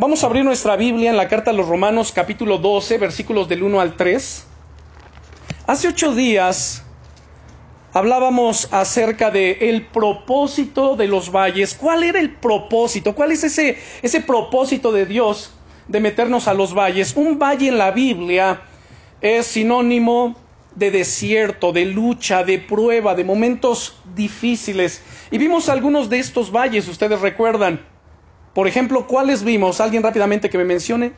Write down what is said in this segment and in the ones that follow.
Vamos a abrir nuestra Biblia en la carta a los Romanos capítulo 12, versículos del 1 al 3. Hace ocho días hablábamos acerca de el propósito de los valles. ¿Cuál era el propósito? ¿Cuál es ese, ese propósito de Dios de meternos a los valles? Un valle en la Biblia es sinónimo de desierto, de lucha, de prueba, de momentos difíciles. Y vimos algunos de estos valles, ustedes recuerdan. Por ejemplo, ¿cuáles vimos? ¿Alguien rápidamente que me mencione?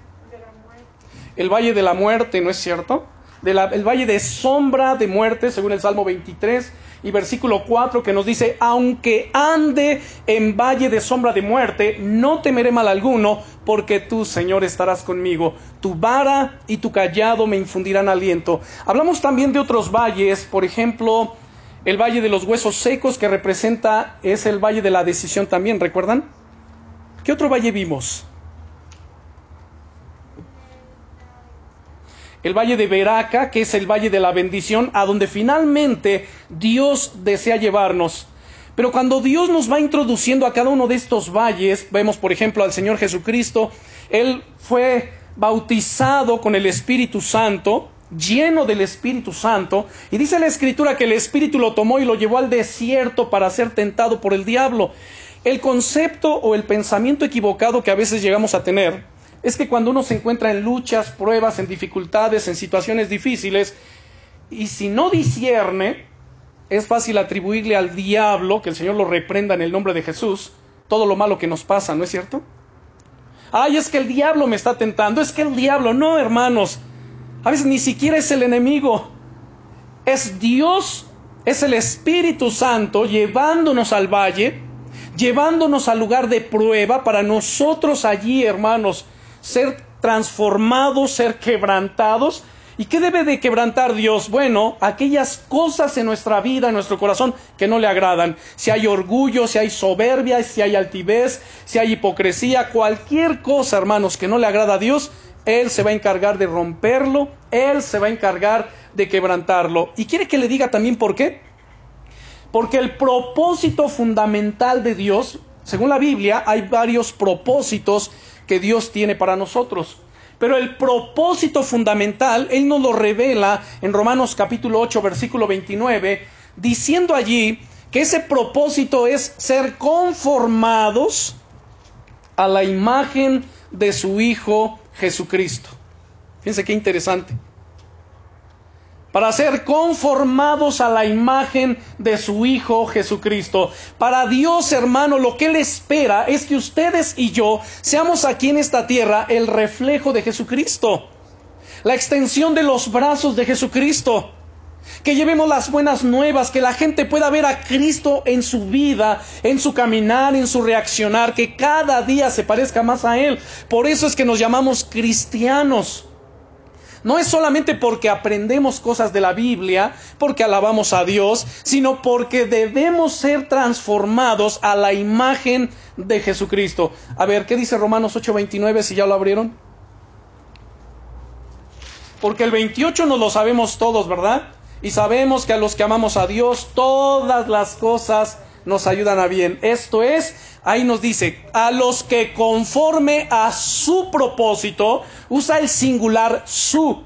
El valle de la muerte, ¿no es cierto? el valle de sombra de muerte, según el Salmo 23 y versículo 4, que nos dice, aunque ande en valle de sombra de muerte, no temeré mal alguno, porque tú, Señor, estarás conmigo. Tu vara y tu callado me infundirán aliento. Hablamos también de otros valles, por ejemplo, el valle de los huesos secos, que representa, es el valle de la decisión también, ¿recuerdan? ¿Qué otro valle vimos? El valle de Veraca, que es el valle de la bendición, a donde finalmente Dios desea llevarnos. Pero cuando Dios nos va introduciendo a cada uno de estos valles, vemos por ejemplo al Señor Jesucristo, Él fue bautizado con el Espíritu Santo, lleno del Espíritu Santo, y dice la Escritura que el Espíritu lo tomó y lo llevó al desierto para ser tentado por el diablo. El concepto o el pensamiento equivocado que a veces llegamos a tener es que cuando uno se encuentra en luchas, pruebas, en dificultades, en situaciones difíciles, y si no discierne, es fácil atribuirle al diablo, que el Señor lo reprenda en el nombre de Jesús, todo lo malo que nos pasa, ¿no es cierto? Ay, es que el diablo me está tentando, es que el diablo, no, hermanos, a veces ni siquiera es el enemigo, es Dios, es el Espíritu Santo llevándonos al valle, llevándonos al lugar de prueba para nosotros allí, hermanos, ser transformados, ser quebrantados. ¿Y qué debe de quebrantar Dios? Bueno, aquellas cosas en nuestra vida, en nuestro corazón, que no le agradan. Si hay orgullo, si hay soberbia, si hay altivez, si hay hipocresía, cualquier cosa, hermanos, que no le agrada a Dios, Él se va a encargar de romperlo, Él se va a encargar de quebrantarlo. ¿Y quiere que le diga también por qué? Porque el propósito fundamental de Dios, según la Biblia, hay varios propósitos que Dios tiene para nosotros. Pero el propósito fundamental, Él nos lo revela en Romanos capítulo 8, versículo 29, diciendo allí que ese propósito es ser conformados a la imagen de su Hijo Jesucristo. Fíjense qué interesante para ser conformados a la imagen de su Hijo Jesucristo. Para Dios, hermano, lo que Él espera es que ustedes y yo seamos aquí en esta tierra el reflejo de Jesucristo, la extensión de los brazos de Jesucristo. Que llevemos las buenas nuevas, que la gente pueda ver a Cristo en su vida, en su caminar, en su reaccionar, que cada día se parezca más a Él. Por eso es que nos llamamos cristianos. No es solamente porque aprendemos cosas de la Biblia, porque alabamos a Dios, sino porque debemos ser transformados a la imagen de Jesucristo. A ver, ¿qué dice Romanos 8:29 si ya lo abrieron? Porque el 28 no lo sabemos todos, ¿verdad? Y sabemos que a los que amamos a Dios, todas las cosas nos ayudan a bien. Esto es, ahí nos dice, a los que conforme a su propósito, usa el singular su.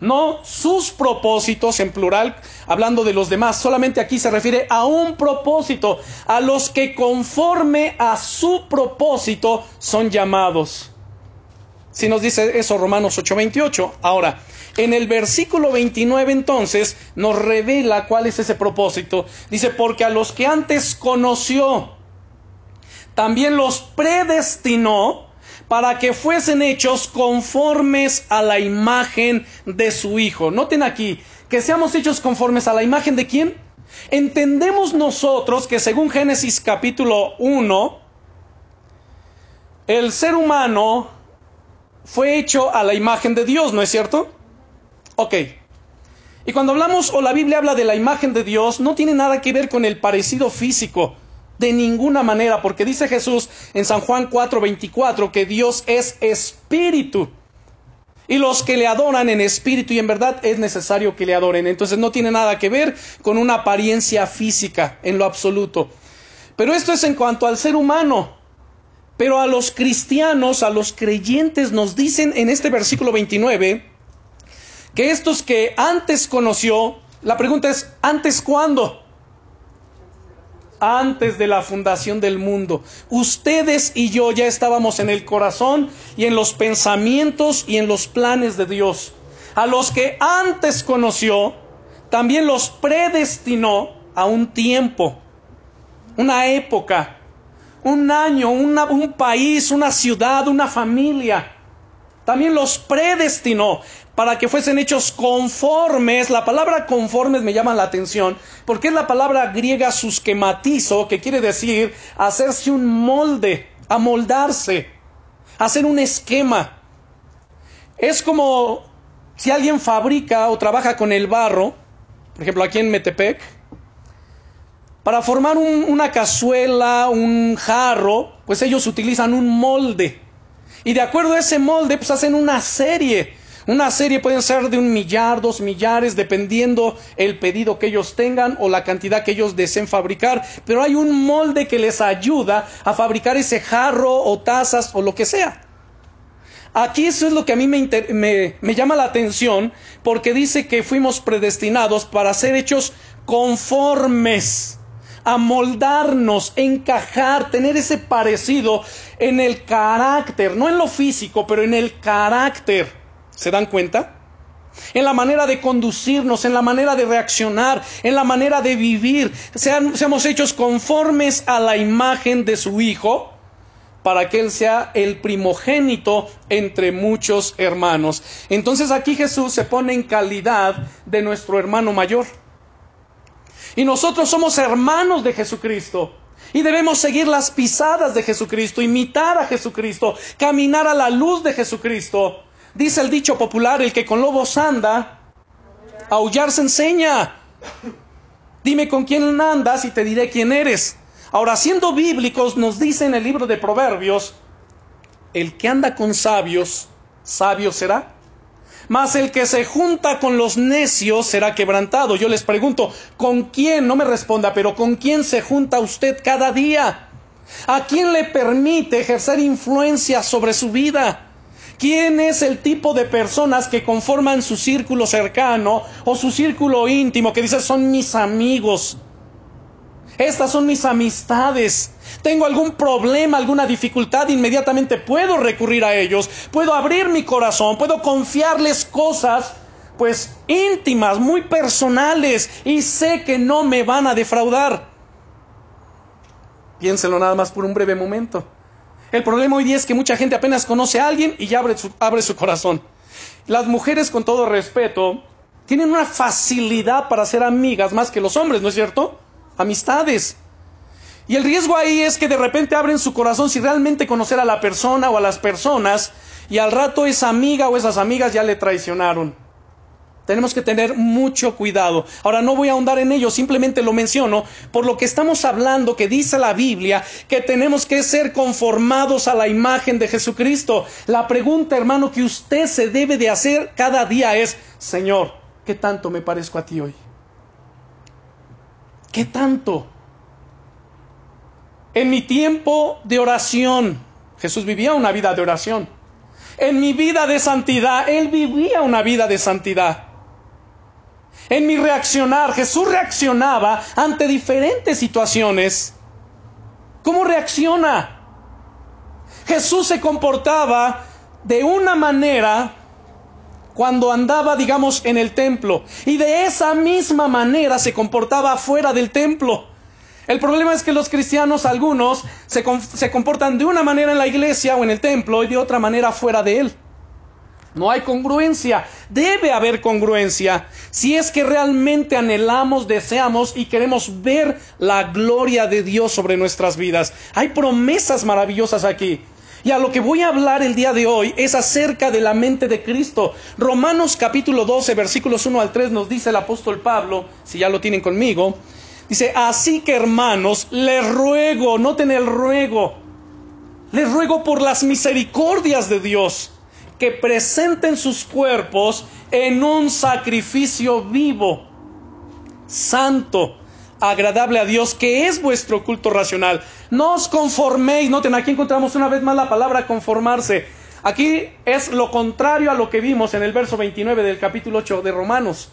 No sus propósitos en plural, hablando de los demás, solamente aquí se refiere a un propósito, a los que conforme a su propósito son llamados. Si nos dice eso Romanos 8:28. Ahora, en el versículo 29 entonces nos revela cuál es ese propósito. Dice, porque a los que antes conoció, también los predestinó para que fuesen hechos conformes a la imagen de su Hijo. Noten aquí, que seamos hechos conformes a la imagen de quién? Entendemos nosotros que según Génesis capítulo 1, el ser humano fue hecho a la imagen de Dios, ¿no es cierto? Ok. Y cuando hablamos o la Biblia habla de la imagen de Dios, no tiene nada que ver con el parecido físico, de ninguna manera, porque dice Jesús en San Juan 4:24 que Dios es espíritu. Y los que le adoran en espíritu y en verdad es necesario que le adoren. Entonces no tiene nada que ver con una apariencia física en lo absoluto. Pero esto es en cuanto al ser humano. Pero a los cristianos, a los creyentes, nos dicen en este versículo 29 que estos que antes conoció, la pregunta es, ¿antes cuándo? Antes de la fundación del mundo. Ustedes y yo ya estábamos en el corazón y en los pensamientos y en los planes de Dios. A los que antes conoció, también los predestinó a un tiempo, una época, un año, un país, una ciudad, una familia. También los predestinó para que fuesen hechos conformes. La palabra conformes me llama la atención porque es la palabra griega susquematizo, que quiere decir hacerse un molde, amoldarse, hacer un esquema. Es como si alguien fabrica o trabaja con el barro, por ejemplo aquí en Metepec, para formar una cazuela, un jarro, pues ellos utilizan un molde. Y de acuerdo a ese molde, pues hacen una serie. Una serie puede ser de un millar, dos millares, dependiendo el pedido que ellos tengan o la cantidad que ellos deseen fabricar. Pero hay un molde que les ayuda a fabricar ese jarro o tazas o lo que sea. Aquí eso es lo que a mí me, me, me llama la atención porque dice que fuimos predestinados para ser hechos conformes amoldarnos, encajar, tener ese parecido en el carácter, no en lo físico, pero en el carácter. ¿Se dan cuenta? En la manera de conducirnos, en la manera de reaccionar, en la manera de vivir. Sean, seamos hechos conformes a la imagen de su Hijo, para que Él sea el primogénito entre muchos hermanos. Entonces aquí Jesús se pone en calidad de nuestro hermano mayor. Y nosotros somos hermanos de Jesucristo. Y debemos seguir las pisadas de Jesucristo, imitar a Jesucristo, caminar a la luz de Jesucristo. Dice el dicho popular, el que con lobos anda, aullar se enseña. Dime con quién andas y te diré quién eres. Ahora, siendo bíblicos, nos dice en el libro de Proverbios, el que anda con sabios, sabio será. Mas el que se junta con los necios será quebrantado. Yo les pregunto, ¿con quién? No me responda, pero ¿con quién se junta usted cada día? ¿A quién le permite ejercer influencia sobre su vida? ¿Quién es el tipo de personas que conforman su círculo cercano o su círculo íntimo que dice son mis amigos? Estas son mis amistades. Tengo algún problema, alguna dificultad, inmediatamente puedo recurrir a ellos, puedo abrir mi corazón, puedo confiarles cosas pues íntimas, muy personales y sé que no me van a defraudar. Piénselo nada más por un breve momento. El problema hoy día es que mucha gente apenas conoce a alguien y ya abre su, abre su corazón. Las mujeres, con todo respeto, tienen una facilidad para ser amigas más que los hombres, ¿no es cierto? Amistades. Y el riesgo ahí es que de repente abren su corazón sin realmente conocer a la persona o a las personas y al rato esa amiga o esas amigas ya le traicionaron. Tenemos que tener mucho cuidado. Ahora no voy a ahondar en ello, simplemente lo menciono por lo que estamos hablando, que dice la Biblia, que tenemos que ser conformados a la imagen de Jesucristo. La pregunta, hermano, que usted se debe de hacer cada día es, Señor, ¿qué tanto me parezco a ti hoy? ¿Qué tanto? En mi tiempo de oración, Jesús vivía una vida de oración. En mi vida de santidad, Él vivía una vida de santidad. En mi reaccionar, Jesús reaccionaba ante diferentes situaciones. ¿Cómo reacciona? Jesús se comportaba de una manera cuando andaba, digamos, en el templo. Y de esa misma manera se comportaba fuera del templo. El problema es que los cristianos, algunos, se, se, comportan de una manera en la iglesia o en el templo y de otra manera fuera de él. No hay congruencia. Debe haber congruencia si es que realmente anhelamos, deseamos y queremos ver la gloria de Dios sobre nuestras vidas. Hay promesas maravillosas aquí. Y a lo que voy a hablar el día de hoy es acerca de la mente de Cristo. Romanos capítulo 12, versículos 1 al 3 nos dice el apóstol Pablo, si ya lo tienen conmigo, dice, así que hermanos, les ruego, noten el ruego, les ruego por las misericordias de Dios, que presenten sus cuerpos en un sacrificio vivo, santo, agradable a Dios, que es vuestro culto racional. No os conforméis, noten, aquí encontramos una vez más la palabra conformarse. Aquí es lo contrario a lo que vimos en el verso 29 del capítulo 8 de Romanos.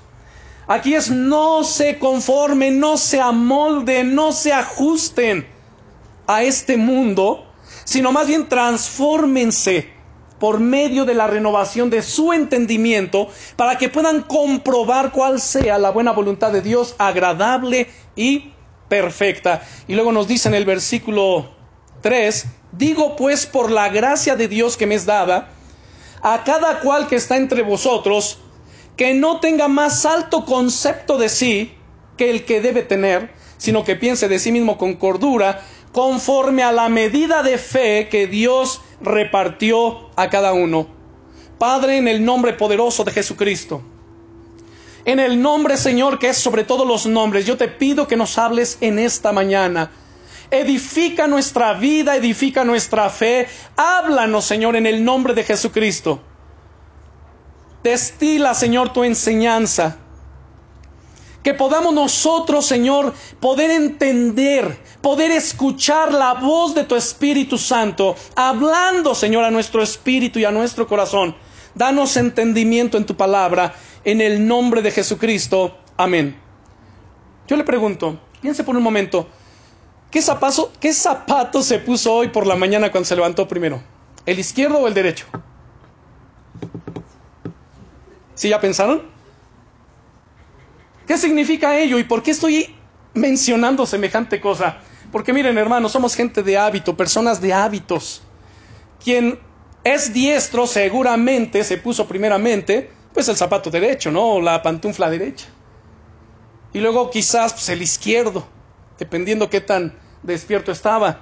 Aquí es no se conformen, no se amolden, no se ajusten a este mundo, sino más bien transfórmense por medio de la renovación de su entendimiento para que puedan comprobar cuál sea la buena voluntad de Dios, agradable y perfecta. Y luego nos dice en el versículo 3, digo pues por la gracia de Dios que me es dada, a cada cual que está entre vosotros, que no tenga más alto concepto de sí que el que debe tener, sino que piense de sí mismo con cordura, conforme a la medida de fe que Dios repartió a cada uno. Padre, en el nombre poderoso de Jesucristo, en el nombre, Señor, que es sobre todos los nombres, yo te pido que nos hables en esta mañana. Edifica nuestra vida, edifica nuestra fe. Háblanos, Señor, en el nombre de Jesucristo. Destila, Señor, tu enseñanza. Que podamos nosotros, Señor, poder entender, poder escuchar la voz de tu Espíritu Santo, hablando, Señor, a nuestro espíritu y a nuestro corazón. Danos entendimiento en tu palabra, en el nombre de Jesucristo. Amén. Yo le pregunto, piense por un momento, ¿qué zapato, ¿qué zapato se puso hoy por la mañana cuando se levantó primero? ¿El izquierdo o el derecho? ¿Sí ya pensaron? ¿Qué significa ello y por qué estoy mencionando semejante cosa? Porque miren hermanos, somos gente de hábito, personas de hábitos. Quien es diestro seguramente se puso primeramente pues el zapato derecho, ¿no? la pantufla derecha. Y luego quizás pues, el izquierdo, dependiendo qué tan despierto estaba.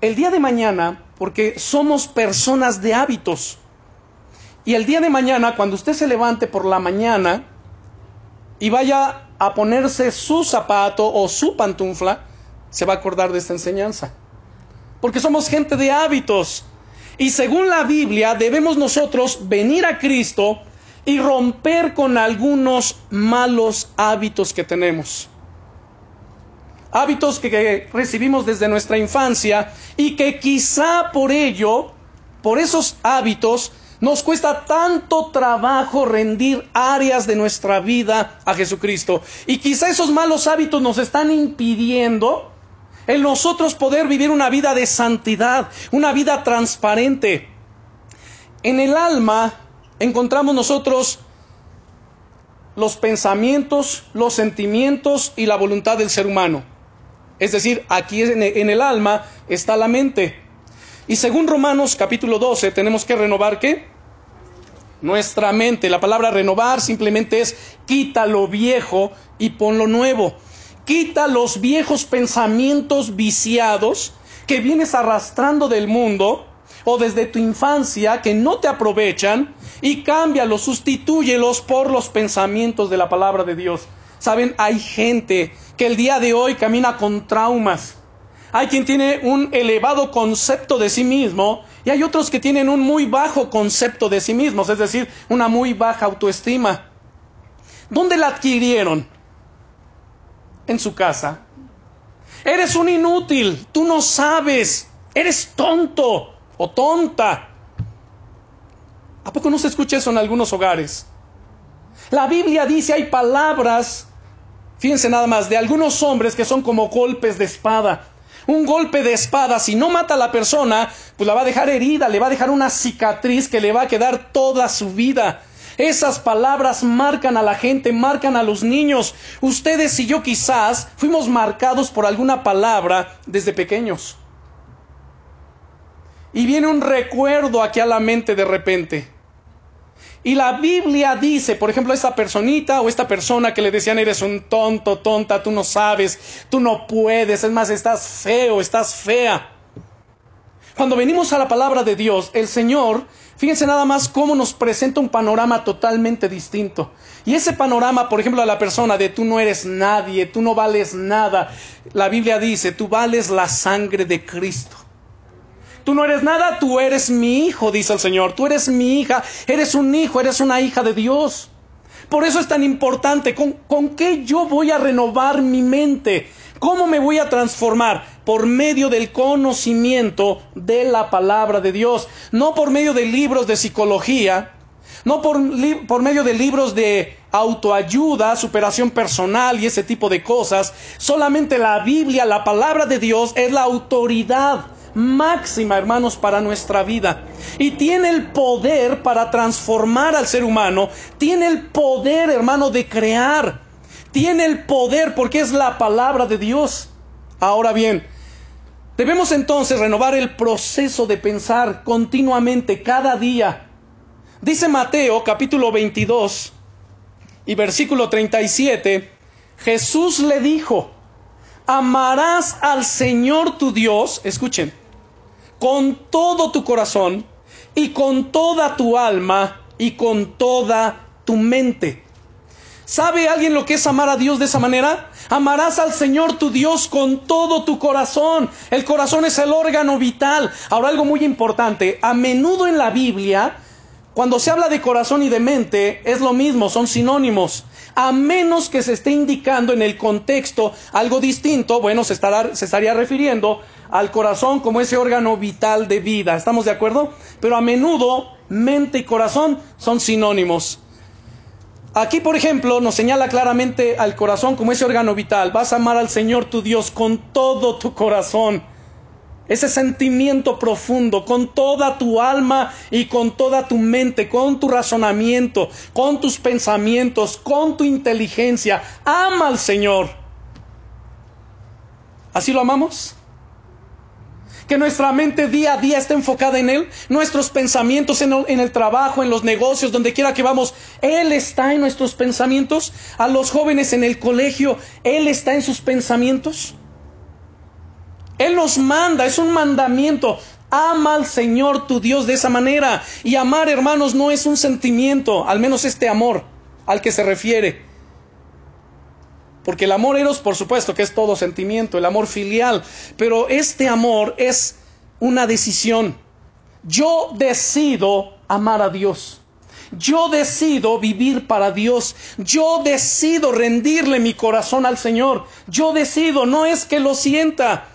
El día de mañana, porque somos personas de hábitos, y el día de mañana, cuando usted se levante por la mañana y vaya a ponerse su zapato o su pantufla, se va a acordar de esta enseñanza. Porque somos gente de hábitos. Y según la Biblia, debemos nosotros venir a Cristo y romper con algunos malos hábitos que tenemos. Hábitos que, recibimos desde nuestra infancia y que quizá por ello, por esos hábitos, nos cuesta tanto trabajo rendir áreas de nuestra vida a Jesucristo. Y quizá esos malos hábitos nos están impidiendo el nosotros poder vivir una vida de santidad, una vida transparente. En el alma encontramos nosotros los pensamientos, los sentimientos y la voluntad del ser humano. Es decir, aquí en el alma está la mente. Y según Romanos capítulo 12 tenemos que renovar qué? nuestra mente. La palabra renovar simplemente es quita lo viejo y pon lo nuevo. Quita los viejos pensamientos viciados que vienes arrastrando del mundo o desde tu infancia que no te aprovechan y cámbialos, sustitúyelos por los pensamientos de la palabra de Dios. Saben, hay gente que el día de hoy camina con traumas. Hay quien tiene un elevado concepto de sí mismo y hay otros que tienen un muy bajo concepto de sí mismos, es decir, una muy baja autoestima. ¿Dónde la adquirieron? En su casa. Eres un inútil, tú no sabes, eres tonto o tonta. ¿A poco no se escucha eso en algunos hogares? La Biblia dice hay palabras, fíjense nada más, de algunos hombres que son como golpes de espada. Un golpe de espada, si no mata a la persona, pues la va a dejar herida, le va a dejar una cicatriz que le va a quedar toda su vida. Esas palabras marcan a la gente, marcan a los niños. Ustedes y yo quizás fuimos marcados por alguna palabra desde pequeños. Y viene un recuerdo aquí a la mente de repente. Y la Biblia dice, por ejemplo, esta personita o esta persona que le decían eres un tonto, tonta, tú no sabes, tú no puedes, es más, estás feo, estás fea. Cuando venimos a la palabra de Dios, el Señor, fíjense nada más cómo nos presenta un panorama totalmente distinto. Y ese panorama, por ejemplo, a la persona de tú no eres nadie, tú no vales nada, la Biblia dice, tú vales la sangre de Cristo. Tú no eres nada, tú eres mi hijo, dice el Señor. Tú eres mi hija, eres un hijo, eres una hija de Dios. Por eso es tan importante. ¿Con, ¿Con qué yo voy a renovar mi mente? ¿Cómo me voy a transformar? Por medio del conocimiento de la palabra de Dios, no por medio de libros de psicología, no por, por, medio de libros de autoayuda, superación personal y ese tipo de cosas. Solamente la Biblia, la palabra de Dios, es la autoridad máxima, hermanos, para nuestra vida. Y tiene el poder para transformar al ser humano. Tiene el poder, hermano, de crear. Tiene el poder porque es la palabra de Dios. Ahora bien, debemos entonces renovar el proceso de pensar continuamente, cada día. Dice Mateo capítulo 22 y versículo 37, Jesús le dijo, amarás al Señor tu Dios, escuchen, con todo tu corazón y con toda tu alma y con toda tu mente. ¿Sabe alguien lo que es amar a Dios de esa manera? Amarás al Señor tu Dios con todo tu corazón. El corazón es el órgano vital. Ahora algo muy importante. A menudo en la Biblia, cuando se habla de corazón y de mente, es lo mismo, son sinónimos. A menos que se esté indicando en el contexto algo distinto, bueno, se, se estaría refiriendo al corazón como ese órgano vital de vida. ¿Estamos de acuerdo? Pero a menudo mente y corazón son sinónimos. Aquí, por ejemplo, nos señala claramente al corazón como ese órgano vital. Vas a amar al Señor tu Dios con todo tu corazón. Ese sentimiento profundo, con toda tu alma y con toda tu mente, con tu razonamiento, con tus pensamientos, con tu inteligencia. Ama al Señor. ¿Así lo amamos? Que nuestra mente día a día esté enfocada en Él, nuestros pensamientos en el, trabajo, en los negocios, donde quiera que vamos, Él está en nuestros pensamientos, a los jóvenes en el colegio, Él está en sus pensamientos. Él nos manda, es un mandamiento. Ama al Señor tu Dios de esa manera. Y amar, hermanos, no es un sentimiento, al menos este amor al que se refiere. Porque el amor eros, por supuesto, que es todo sentimiento, el amor filial, pero este amor es una decisión. Yo decido amar a Dios. Yo decido vivir para Dios. Yo decido rendirle mi corazón al Señor. Yo decido, no es que lo sienta.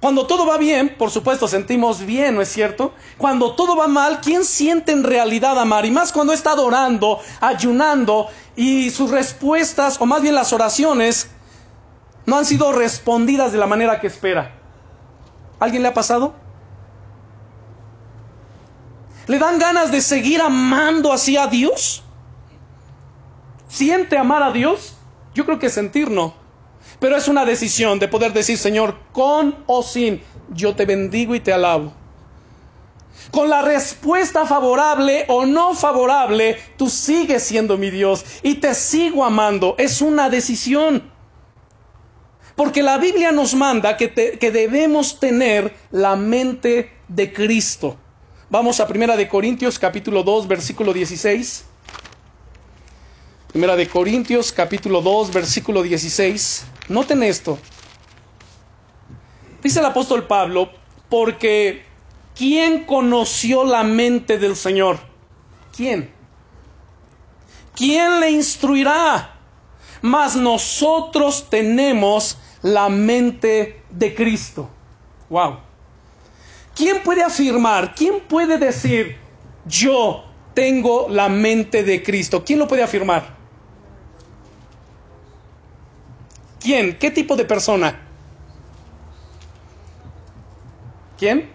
Cuando todo va bien, por supuesto, sentimos bien, ¿no es cierto? Cuando todo va mal, ¿quién siente en realidad amar? Y más cuando está adorando, ayunando y sus respuestas, o más bien las oraciones, no han sido respondidas de la manera que espera. ¿Alguien le ha pasado? ¿Le dan ganas de seguir amando así a Dios? ¿Siente amar a Dios? Yo creo que sentir no. Pero es una decisión de poder decir, Señor, con o sin, yo te bendigo y te alabo. Con la respuesta favorable o no favorable, tú sigues siendo mi Dios y te sigo amando. Es una decisión. Porque la Biblia nos manda que, que debemos tener la mente de Cristo. Vamos a Primera de Corintios capítulo 2 versículo 16. Primera de Corintios capítulo 2 versículo 16. Noten esto. Dice el apóstol Pablo, porque ¿Quién conoció la mente del Señor? ¿Quién? ¿Quién le instruirá? Mas nosotros tenemos la mente de Cristo. Wow. ¿Quién puede afirmar? ¿Quién puede decir yo tengo la mente de Cristo? ¿Quién lo puede afirmar? ¿Quién? ¿Qué tipo de persona? ¿Quién?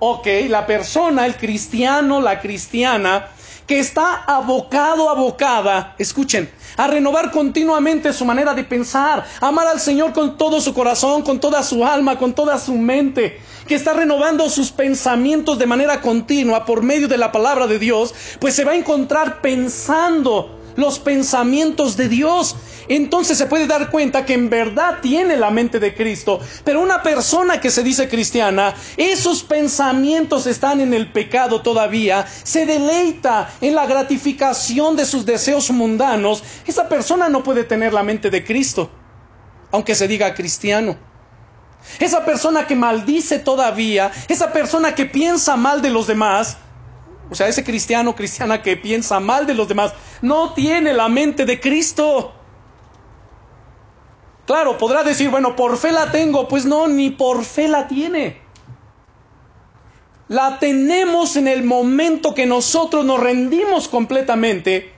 Ok, la persona, el cristiano, la cristiana, que está abocado, abocada, escuchen, a renovar continuamente su manera de pensar, amar al Señor con todo su corazón, con toda su alma, con toda su mente, que está renovando sus pensamientos de manera continua por medio de la palabra de Dios, pues se va a encontrar pensando los pensamientos de Dios. Entonces se puede dar cuenta que en verdad tiene la mente de Cristo. Pero una persona que se dice cristiana, esos pensamientos están en el pecado todavía, se deleita en la gratificación de sus deseos mundanos. Esa persona no puede tener la mente de Cristo, aunque se diga cristiano. Esa persona que maldice todavía, esa persona que piensa mal de los demás, o sea, ese cristiano cristiana que piensa mal de los demás, no tiene la mente de Cristo. Claro, podrá decir, bueno, por fe la tengo, pues no, ni por fe la tiene. La tenemos en el momento que nosotros nos rendimos completamente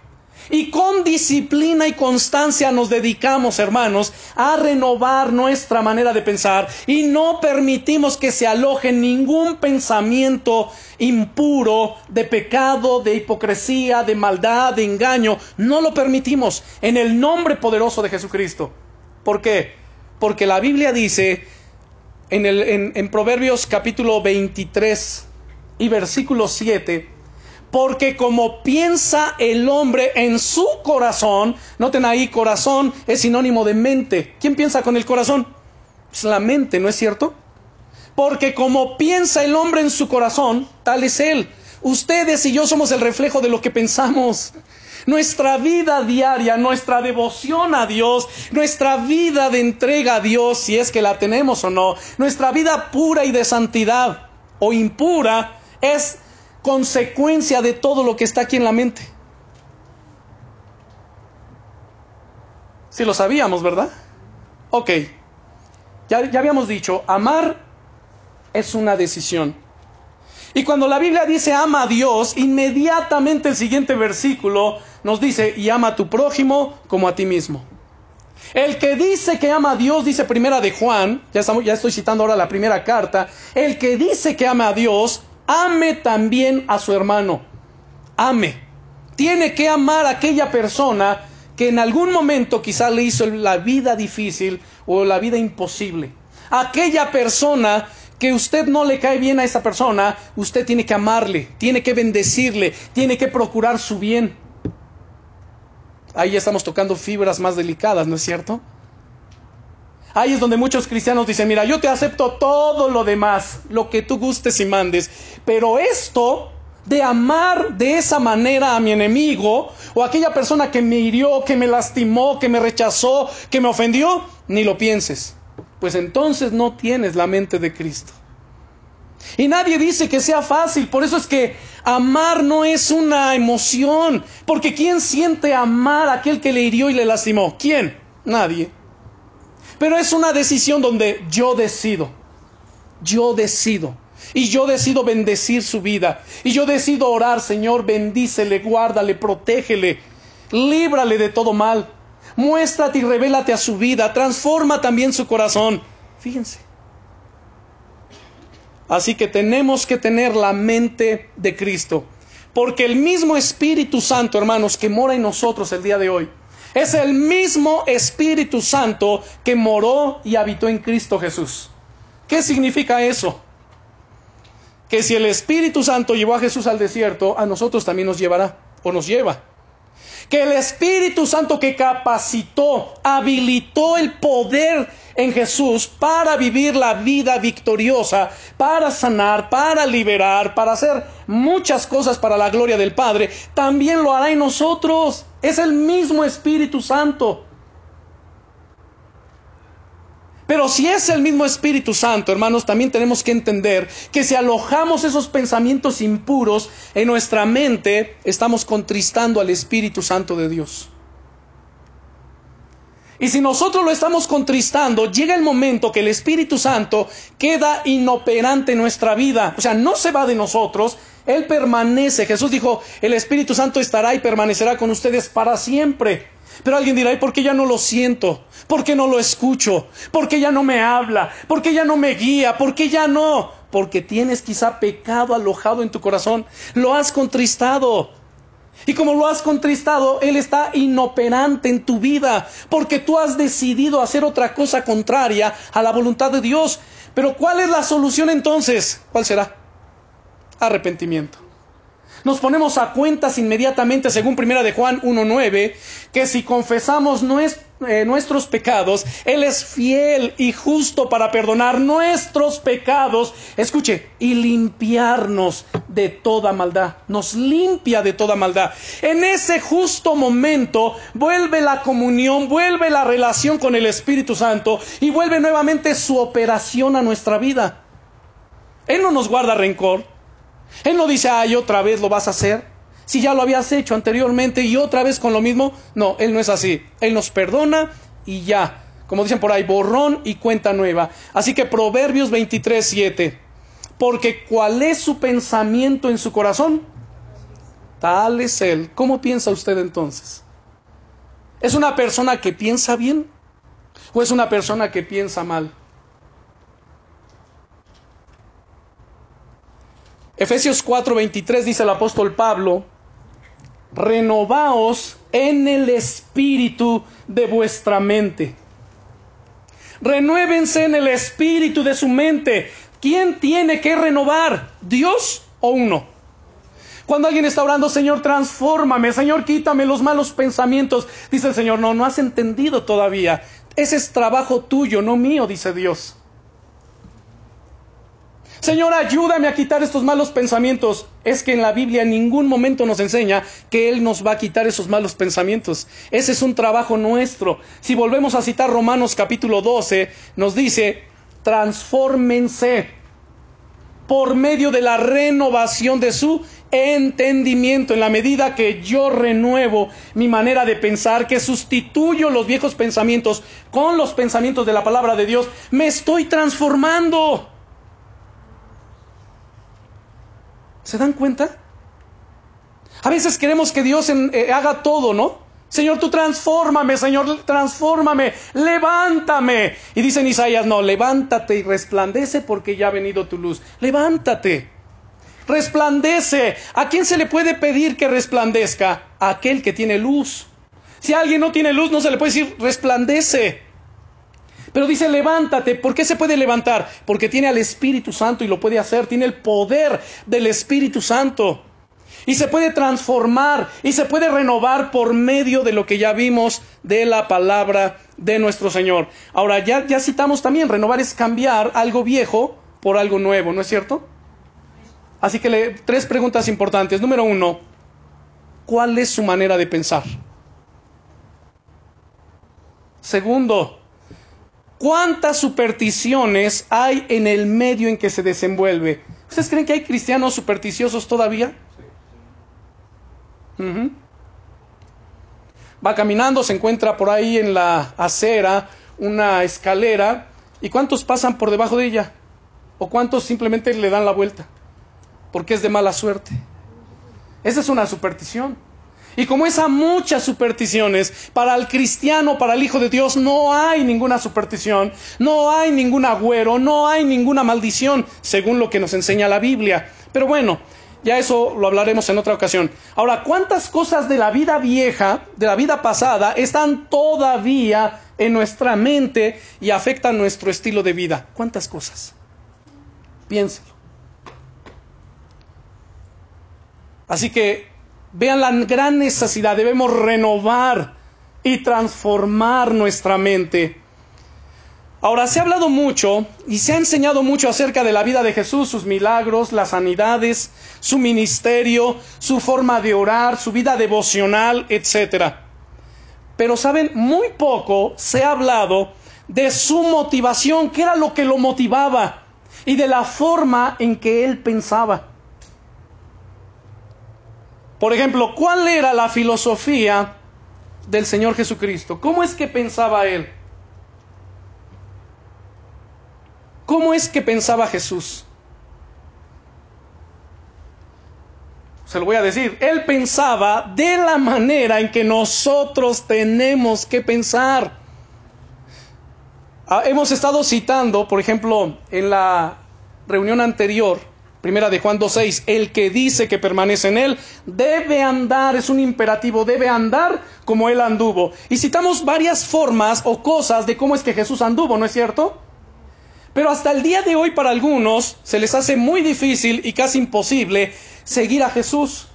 y con disciplina y constancia nos dedicamos, hermanos, a renovar nuestra manera de pensar y no permitimos que se aloje ningún pensamiento impuro de pecado, de hipocresía, de maldad, de engaño. No lo permitimos en el nombre poderoso de Jesucristo. ¿Por qué? Porque la Biblia dice en, el, Proverbios capítulo 23 y versículo 7, porque como piensa el hombre en su corazón, noten ahí, corazón es sinónimo de mente. ¿Quién piensa con el corazón? Es la mente, ¿no es cierto? Porque como piensa el hombre en su corazón, tal es él. Ustedes y yo somos el reflejo de lo que pensamos. Nuestra vida diaria, nuestra devoción a Dios, nuestra vida de entrega a Dios, si es que la tenemos o no, nuestra vida pura y de santidad o impura es consecuencia de todo lo que está aquí en la mente. Si lo sabíamos, ¿verdad? Ok. Ya, ya habíamos dicho, amar es una decisión. Y cuando la Biblia dice ama a Dios, inmediatamente el siguiente versículo nos dice, y ama a tu prójimo como a ti mismo. El que dice que ama a Dios, dice primera de Juan, ya, estamos, ya estoy citando ahora la primera carta, el que dice que ama a Dios, ame también a su hermano. Ame. Tiene que amar a aquella persona que en algún momento quizá le hizo la vida difícil o la vida imposible. Aquella persona que usted no le cae bien a esa persona, usted tiene que amarle, tiene que bendecirle, tiene que procurar su bien ahí ya estamos tocando fibras más delicadas, ¿no es cierto? Ahí es donde muchos cristianos dicen, mira, yo te acepto todo lo demás, lo que tú gustes y mandes, pero esto de amar de esa manera a mi enemigo o a aquella persona que me hirió, que me lastimó, que me rechazó, que me ofendió, ni lo pienses, pues entonces no tienes la mente de Cristo. Y nadie dice que sea fácil, por eso es que amar no es una emoción, porque ¿quién siente amar a aquel que le hirió y le lastimó? ¿Quién? Nadie. Pero es una decisión donde yo decido, yo decido, y yo decido bendecir su vida, y yo decido orar, Señor, bendícele, guárdale, protégele, líbrale de todo mal, muéstrate y revélate a su vida, transforma también su corazón. Fíjense. Así que tenemos que tener la mente de Cristo. Porque el mismo Espíritu Santo, hermanos, que mora en nosotros el día de hoy, es el mismo Espíritu Santo que moró y habitó en Cristo Jesús. ¿Qué significa eso? Que si el Espíritu Santo llevó a Jesús al desierto, a nosotros también nos llevará o nos lleva que el Espíritu Santo que capacitó, habilitó el poder en Jesús para vivir la vida victoriosa, para sanar, para liberar, para hacer muchas cosas para la gloria del Padre, también lo hará en nosotros. Es el mismo Espíritu Santo. Pero si es el mismo Espíritu Santo, hermanos, también tenemos que entender que si alojamos esos pensamientos impuros en nuestra mente, estamos contristando al Espíritu Santo de Dios. Y si nosotros lo estamos contristando, llega el momento que el Espíritu Santo queda inoperante en nuestra vida. O sea, no se va de nosotros, Él permanece. Jesús dijo, el Espíritu Santo estará y permanecerá con ustedes para siempre. Pero alguien dirá, ¿y por qué ya no lo siento? ¿Por qué no lo escucho? ¿Por qué ya no me habla? ¿Por qué ya no me guía? ¿Por qué ya no? Porque tienes quizá pecado alojado en tu corazón. Lo has contristado. Y como lo has contristado, Él está inoperante en tu vida, porque tú has decidido hacer otra cosa contraria a la voluntad de Dios. Pero ¿cuál es la solución entonces? ¿Cuál será? Arrepentimiento nos ponemos a cuentas inmediatamente, según Primera de Juan 1.9, que si confesamos eh, nuestros pecados, Él es fiel y justo para perdonar nuestros pecados, escuche, y limpiarnos de toda maldad. Nos limpia de toda maldad. En ese justo momento vuelve la comunión, vuelve la relación con el Espíritu Santo y vuelve nuevamente su operación a nuestra vida. Él no nos guarda rencor. Él no dice, ay, otra vez lo vas a hacer. Si ya lo habías hecho anteriormente y otra vez con lo mismo. No, Él no es así. Él nos perdona y ya. Como dicen por ahí, borrón y cuenta nueva. Así que Proverbios 23, 7. Porque cuál es su pensamiento en su corazón, tal es Él. ¿Cómo piensa usted entonces? ¿Es una persona que piensa bien o es una persona que piensa mal? Efesios 4:23 dice el apóstol Pablo, renovaos en el espíritu de vuestra mente. Renuévense en el espíritu de su mente. ¿Quién tiene que renovar? ¿Dios o uno? Cuando alguien está orando, Señor, transfórmame, Señor, quítame los malos pensamientos, dice el Señor, no, no has entendido todavía. Ese es trabajo tuyo, no mío, dice Dios. Señor, ayúdame a quitar estos malos pensamientos. Es que en la Biblia en ningún momento nos enseña que Él nos va a quitar esos malos pensamientos. Ese es un trabajo nuestro. Si volvemos a citar Romanos capítulo 12, nos dice, transfórmense por medio de la renovación de su entendimiento, en la medida que yo renuevo mi manera de pensar, que sustituyo los viejos pensamientos con los pensamientos de la palabra de Dios, me estoy transformando. ¿Se dan cuenta? A veces queremos que Dios eh, haga todo, ¿no? Señor, tú transfórmame, Señor, transfórmame, levántame. Y dice en Isaías, no, levántate y resplandece porque ya ha venido tu luz. Levántate, resplandece. ¿A quién se le puede pedir que resplandezca? A aquel que tiene luz. Si alguien no tiene luz, no se le puede decir resplandece. Pero dice, levántate. ¿Por qué se puede levantar? Porque tiene al Espíritu Santo y lo puede hacer. Tiene el poder del Espíritu Santo. Y se puede transformar y se puede renovar por medio de lo que ya vimos de la palabra de nuestro Señor. Ahora, ya, ya citamos también, renovar es cambiar algo viejo por algo nuevo, ¿no es cierto? Así que le, tres preguntas importantes. Número uno, ¿cuál es su manera de pensar? Segundo, ¿Cuántas supersticiones hay en el medio en que se desenvuelve? ¿Ustedes creen que hay cristianos supersticiosos todavía? Va caminando, se encuentra por ahí en la acera una escalera. ¿Y cuántos pasan por debajo de ella? ¿O cuántos simplemente le dan la vuelta? Porque es de mala suerte. Esa es una superstición. Y como esa muchas supersticiones, para el cristiano, para el Hijo de Dios, no hay ninguna superstición, no hay ningún agüero, no hay ninguna maldición, según lo que nos enseña la Biblia. Pero bueno, ya eso lo hablaremos en otra ocasión. Ahora, ¿cuántas cosas de la vida vieja, de la vida pasada, están todavía en nuestra mente y afectan nuestro estilo de vida? ¿Cuántas cosas? Piénselo. Así que Vean la gran necesidad, debemos renovar y transformar nuestra mente. Ahora, se ha hablado mucho y se ha enseñado mucho acerca de la vida de Jesús, sus milagros, las sanidades, su ministerio, su forma de orar, su vida devocional, etc. Pero, ¿saben? Muy poco se ha hablado de su motivación, qué era lo que lo motivaba y de la forma en que él pensaba. Por ejemplo, ¿cuál era la filosofía del Señor Jesucristo? ¿Cómo es que pensaba Él? ¿Cómo es que pensaba Jesús? Se lo voy a decir, Él pensaba de la manera en que nosotros tenemos que pensar. Ah, hemos estado citando, por ejemplo, en la reunión anterior, Primera de Juan 2.6, el que dice que permanece en él debe andar, es un imperativo, debe andar como él anduvo. Y citamos varias formas o cosas de cómo es que Jesús anduvo, ¿no es cierto? Pero hasta el día de hoy para algunos se les hace muy difícil y casi imposible seguir a Jesús.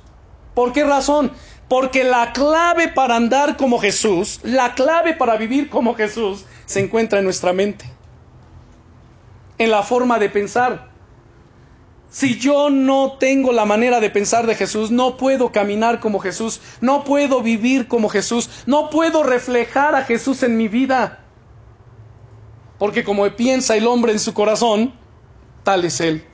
¿Por qué razón? Porque la clave para andar como Jesús, la clave para vivir como Jesús, se encuentra en nuestra mente, en la forma de pensar. Si yo no tengo la manera de pensar de Jesús, no puedo caminar como Jesús, no puedo vivir como Jesús, no puedo reflejar a Jesús en mi vida. Porque como piensa el hombre en su corazón, tal es él.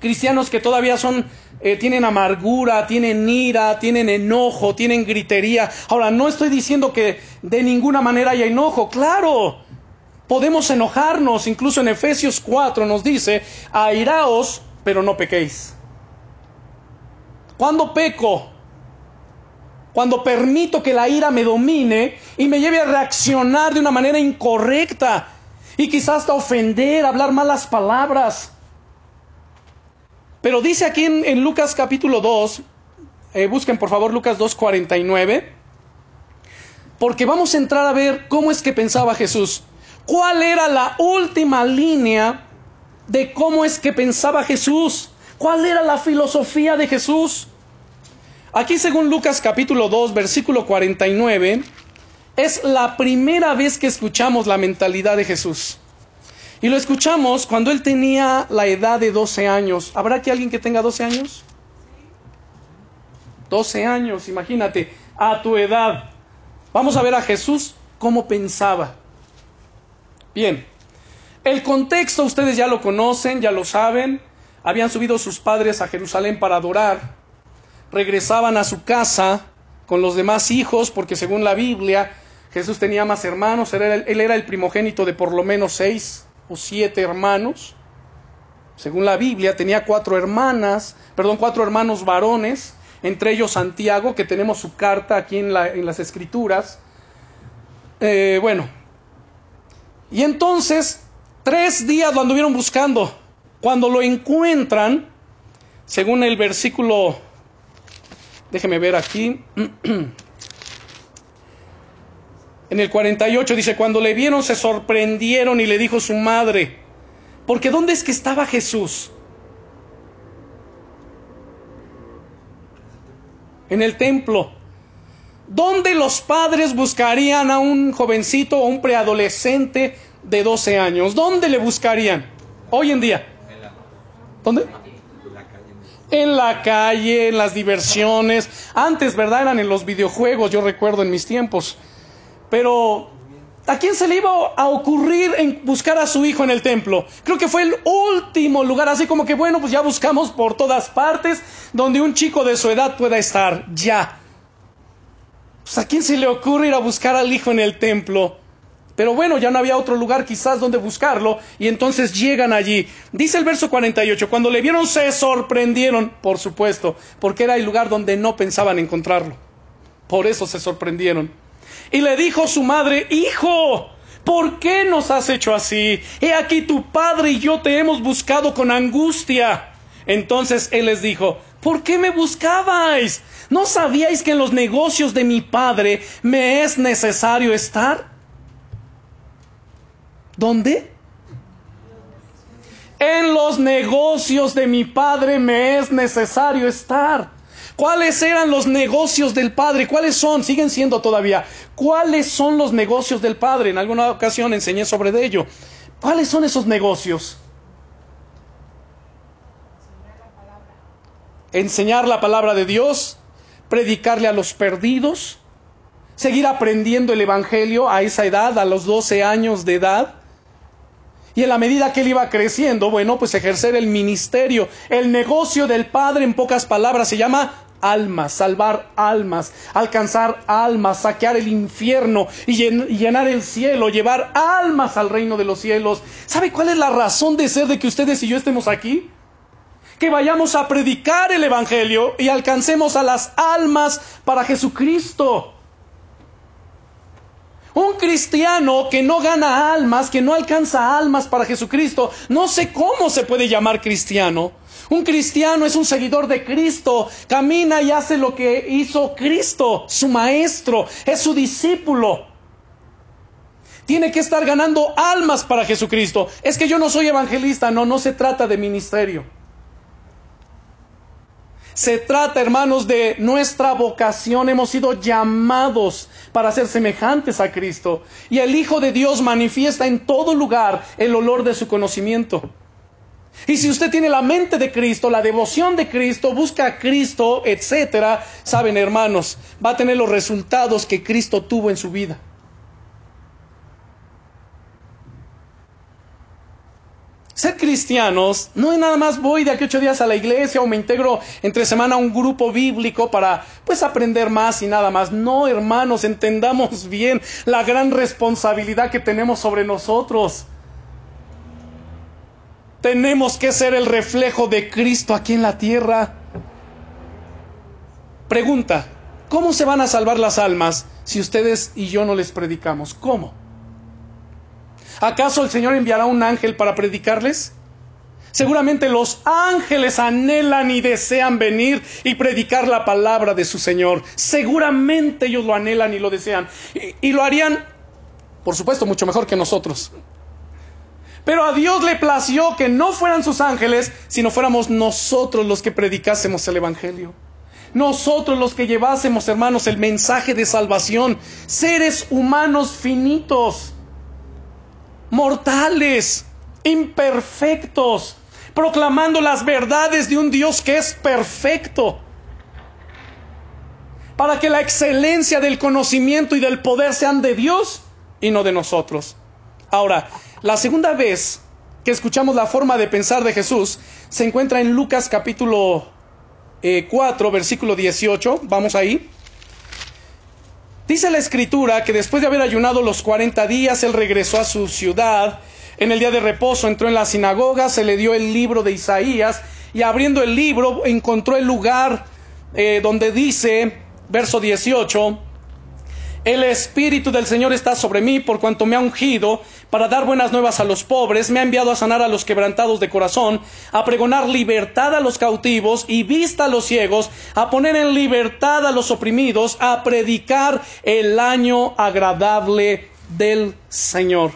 cristianos que todavía son, eh, tienen amargura, tienen ira, tienen enojo, tienen gritería. Ahora, no estoy diciendo que de ninguna manera haya enojo, claro. Podemos enojarnos, incluso en Efesios 4 nos dice, airaos, pero no pequéis. Cuando peco, cuando permito que la ira me domine y me lleve a reaccionar de una manera incorrecta y quizás hasta ofender, hablar malas palabras. Pero dice aquí en, Lucas capítulo 2, eh, busquen por favor Lucas 2.49, porque vamos a entrar a ver cómo es que pensaba Jesús. ¿Cuál era la última línea de cómo es que pensaba Jesús? ¿Cuál era la filosofía de Jesús? Aquí según Lucas capítulo 2, versículo 49, es la primera vez que escuchamos la mentalidad de Jesús. Y lo escuchamos cuando él tenía la edad de 12 años. ¿Habrá aquí alguien que tenga 12 años? 12 años, imagínate, a tu edad. Vamos a ver a Jesús cómo pensaba. Bien, el contexto ustedes ya lo conocen, ya lo saben. Habían subido sus padres a Jerusalén para adorar. Regresaban a su casa con los demás hijos, porque según la Biblia, Jesús tenía más hermanos. Él era, el primogénito de por lo menos seis o siete hermanos. Según la Biblia, tenía cuatro hermanas, perdón, cuatro hermanos varones, entre ellos Santiago, que tenemos su carta aquí en las Escrituras. Eh, bueno, y entonces, tres días lo anduvieron buscando. Cuando lo encuentran, según el versículo, déjeme ver aquí, en el 48 dice, cuando le vieron se sorprendieron y le dijo su madre, porque ¿dónde es que estaba Jesús? En el templo. ¿Dónde los padres buscarían a un jovencito o un preadolescente de 12 años? ¿Dónde le buscarían hoy en día? ¿Dónde? En la calle, en las diversiones. Antes, ¿verdad? Eran en los videojuegos, yo recuerdo en mis tiempos. Pero, ¿a quién se le iba a ocurrir en buscar a su hijo en el templo? Creo que fue el último lugar, así como que, bueno, pues ya buscamos por todas partes donde un chico de su edad pueda estar. Ya. Pues, ¿A quién se le ocurre ir a buscar al hijo en el templo? Pero bueno, ya no había otro lugar quizás donde buscarlo y entonces llegan allí. Dice el verso 48, cuando le vieron se sorprendieron, por supuesto, porque era el lugar donde no pensaban encontrarlo. Por eso se sorprendieron. Y le dijo su madre, Hijo, ¿por qué nos has hecho así? He aquí tu padre y yo te hemos buscado con angustia. Entonces él les dijo, ¿por qué me buscabais? ¿No sabíais que en los negocios de mi padre me es necesario estar? ¿Dónde? En los negocios de mi padre me es necesario estar. ¿Cuáles eran los negocios del Padre? ¿Cuáles son? Siguen siendo todavía. ¿Cuáles son los negocios del Padre? En alguna ocasión enseñé sobre ello. ¿Cuáles son esos negocios? Enseñar la palabra de Dios, predicarle a los perdidos, seguir aprendiendo el Evangelio a esa edad, a los 12 años de edad. Y en la medida que él iba creciendo, bueno, pues ejercer el ministerio, el negocio del Padre, en pocas palabras, se llama almas, salvar almas, alcanzar almas, saquear el infierno y llenar el cielo, llevar almas al reino de los cielos. ¿Sabe cuál es la razón de ser de que ustedes y yo estemos aquí? Que vayamos a predicar el Evangelio y alcancemos a las almas para Jesucristo. Un cristiano que no gana almas, que no alcanza almas para Jesucristo, no sé cómo se puede llamar cristiano. Un cristiano es un seguidor de Cristo, camina y hace lo que hizo Cristo, su maestro, es su discípulo. Tiene que estar ganando almas para Jesucristo. Es que yo no soy evangelista, no, no se trata de ministerio. Se trata, hermanos, de nuestra vocación. Hemos sido llamados para ser semejantes a Cristo. Y el Hijo de Dios manifiesta en todo lugar el olor de su conocimiento. Y si usted tiene la mente de Cristo, la devoción de Cristo, busca a Cristo, etcétera, saben, hermanos, va a tener los resultados que Cristo tuvo en su vida. Ser cristiano cristianos no es nada más voy de aquí ocho días a la iglesia o me integro entre semana a un grupo bíblico para pues aprender más y nada más. No, hermanos, entendamos bien la gran responsabilidad que tenemos sobre nosotros. Tenemos que ser el reflejo de Cristo aquí en la tierra. Pregunta, ¿cómo se van a salvar las almas si ustedes y yo no les predicamos? ¿Cómo? ¿Acaso el Señor enviará un ángel para predicarles? Seguramente los ángeles anhelan y desean venir y predicar la palabra de su Señor. Seguramente ellos lo anhelan y lo desean. Y, lo harían, por supuesto, mucho mejor que nosotros. Pero a Dios le plació que no fueran sus ángeles, sino fuéramos nosotros los que predicásemos el Evangelio. Nosotros los que llevásemos, hermanos, el mensaje de salvación. Seres humanos finitos, mortales, imperfectos, proclamando las verdades de un Dios que es perfecto. Para que la excelencia del conocimiento y del poder sean de Dios y no de nosotros. Ahora, la segunda vez que escuchamos la forma de pensar de Jesús se encuentra en Lucas capítulo 4, eh, versículo 18. Vamos ahí. Dice la escritura que después de haber ayunado los 40 días, él regresó a su ciudad. En el día de reposo entró en la sinagoga, se le dio el libro de Isaías y abriendo el libro encontró el lugar eh, donde dice, verso 18, el Espíritu del Señor está sobre mí por cuanto me ha ungido para dar buenas nuevas a los pobres, me ha enviado a sanar a los quebrantados de corazón, a pregonar libertad a los cautivos y vista a los ciegos, a poner en libertad a los oprimidos, a predicar el año agradable del Señor.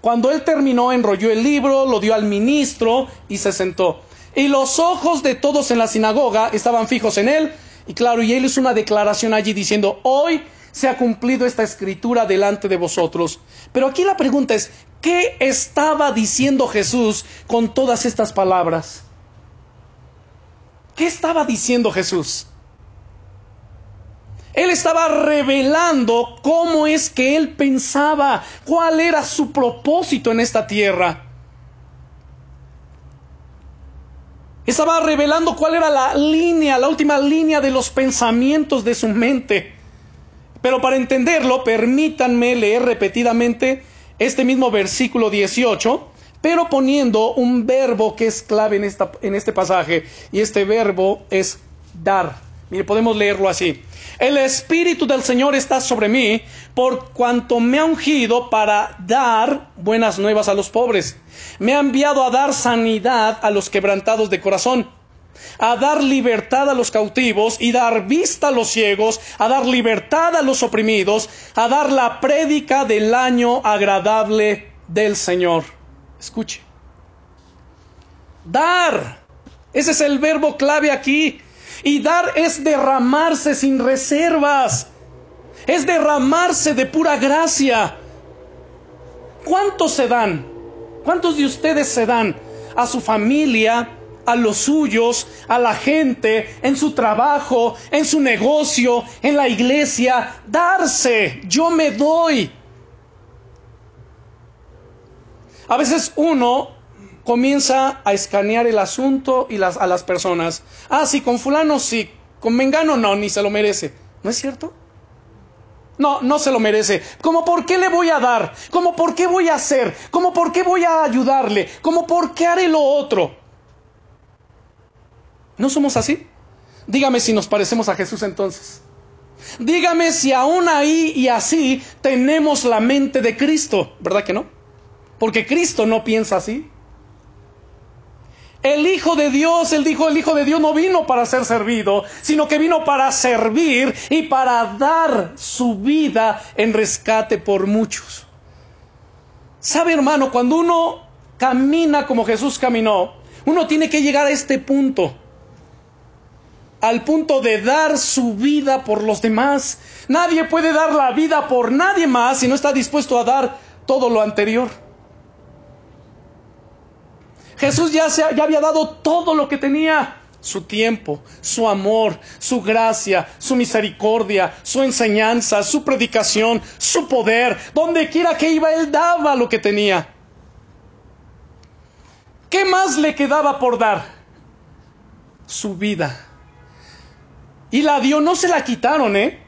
Cuando él terminó, enrolló el libro, lo dio al ministro y se sentó. Y los ojos de todos en la sinagoga estaban fijos en él. Y claro, y él hizo una declaración allí diciendo, hoy se ha cumplido esta escritura delante de vosotros. Pero aquí la pregunta es, ¿qué estaba diciendo Jesús con todas estas palabras? ¿Qué estaba diciendo Jesús? Él estaba revelando cómo es que él pensaba, cuál era su propósito en esta tierra. Estaba revelando cuál era la línea, la última línea de los pensamientos de su mente. Pero para entenderlo, permítanme leer repetidamente este mismo versículo 18, pero poniendo un verbo que es clave en, esta, en este pasaje, y este verbo es dar. Mire, podemos leerlo así. El Espíritu del Señor está sobre mí por cuanto me ha ungido para dar buenas nuevas a los pobres. Me ha enviado a dar sanidad a los quebrantados de corazón a dar libertad a los cautivos y dar vista a los ciegos, a dar libertad a los oprimidos, a dar la prédica del año agradable del Señor. Escuche. Dar. Ese es el verbo clave aquí. Y dar es derramarse sin reservas. Es derramarse de pura gracia. ¿Cuántos se dan? ¿Cuántos de ustedes se dan a su familia, a los suyos, a la gente, en su trabajo, en su negocio, en la iglesia, darse, yo me doy. A veces uno comienza a escanear el asunto y las, a las personas. Ah, sí, con fulano sí, con Mengano no, ni se lo merece. ¿No es cierto? No, no se lo merece. ¿Cómo por qué le voy a dar? ¿Cómo por qué voy a hacer? ¿Cómo por qué voy a ayudarle? ¿Cómo por qué haré lo otro? ¿No somos así? Dígame si nos parecemos a Jesús entonces. Dígame si aún ahí y así tenemos la mente de Cristo, ¿verdad que no? Porque Cristo no piensa así. El Hijo de Dios, él dijo, el Hijo de Dios no vino para ser servido, sino que vino para servir y para dar su vida en rescate por muchos. ¿Sabe hermano? Cuando uno camina como Jesús caminó, uno tiene que llegar a este punto al punto de dar su vida por los demás. Nadie puede dar la vida por nadie más si no está dispuesto a dar todo lo anterior. Jesús ya, se, ya había dado todo lo que tenía. Su tiempo, su amor, su gracia, su misericordia, su enseñanza, su predicación, su poder. Donde quiera que iba, Él daba lo que tenía. ¿Qué más le quedaba por dar? Su vida. Y la dio, no se la quitaron, ¿eh?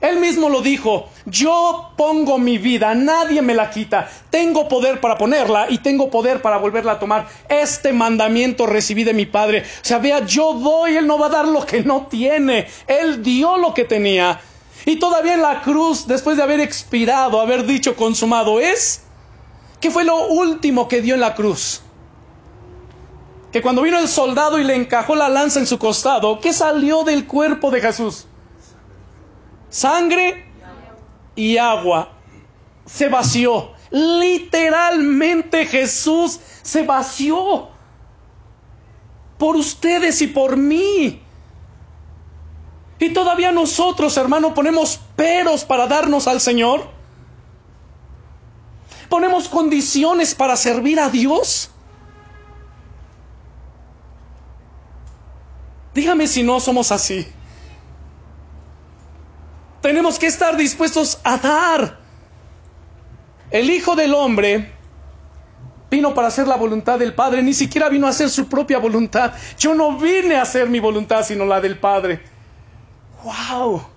Él mismo lo dijo, yo pongo mi vida, nadie me la quita, tengo poder para ponerla y tengo poder para volverla a tomar. Este mandamiento recibí de mi Padre. O sea, vea, yo doy, Él no va a dar lo que no tiene, Él dio lo que tenía. Y todavía en la cruz, después de haber expirado, haber dicho consumado es, ¿qué fue lo último que dio en la cruz? Que cuando vino el soldado y le encajó la lanza en su costado, ¿qué salió del cuerpo de Jesús? sangre y agua. Se vació. Literalmente Jesús se vació por ustedes y por mí. Y todavía nosotros, hermano, ponemos peros para darnos al Señor. Ponemos condiciones para servir a Dios. Dígame si no somos así. Tenemos que estar dispuestos a dar. El Hijo del Hombre vino para hacer la voluntad del Padre, ni siquiera vino a hacer su propia voluntad. Yo no vine a hacer mi voluntad, sino la del Padre. ¡Wow!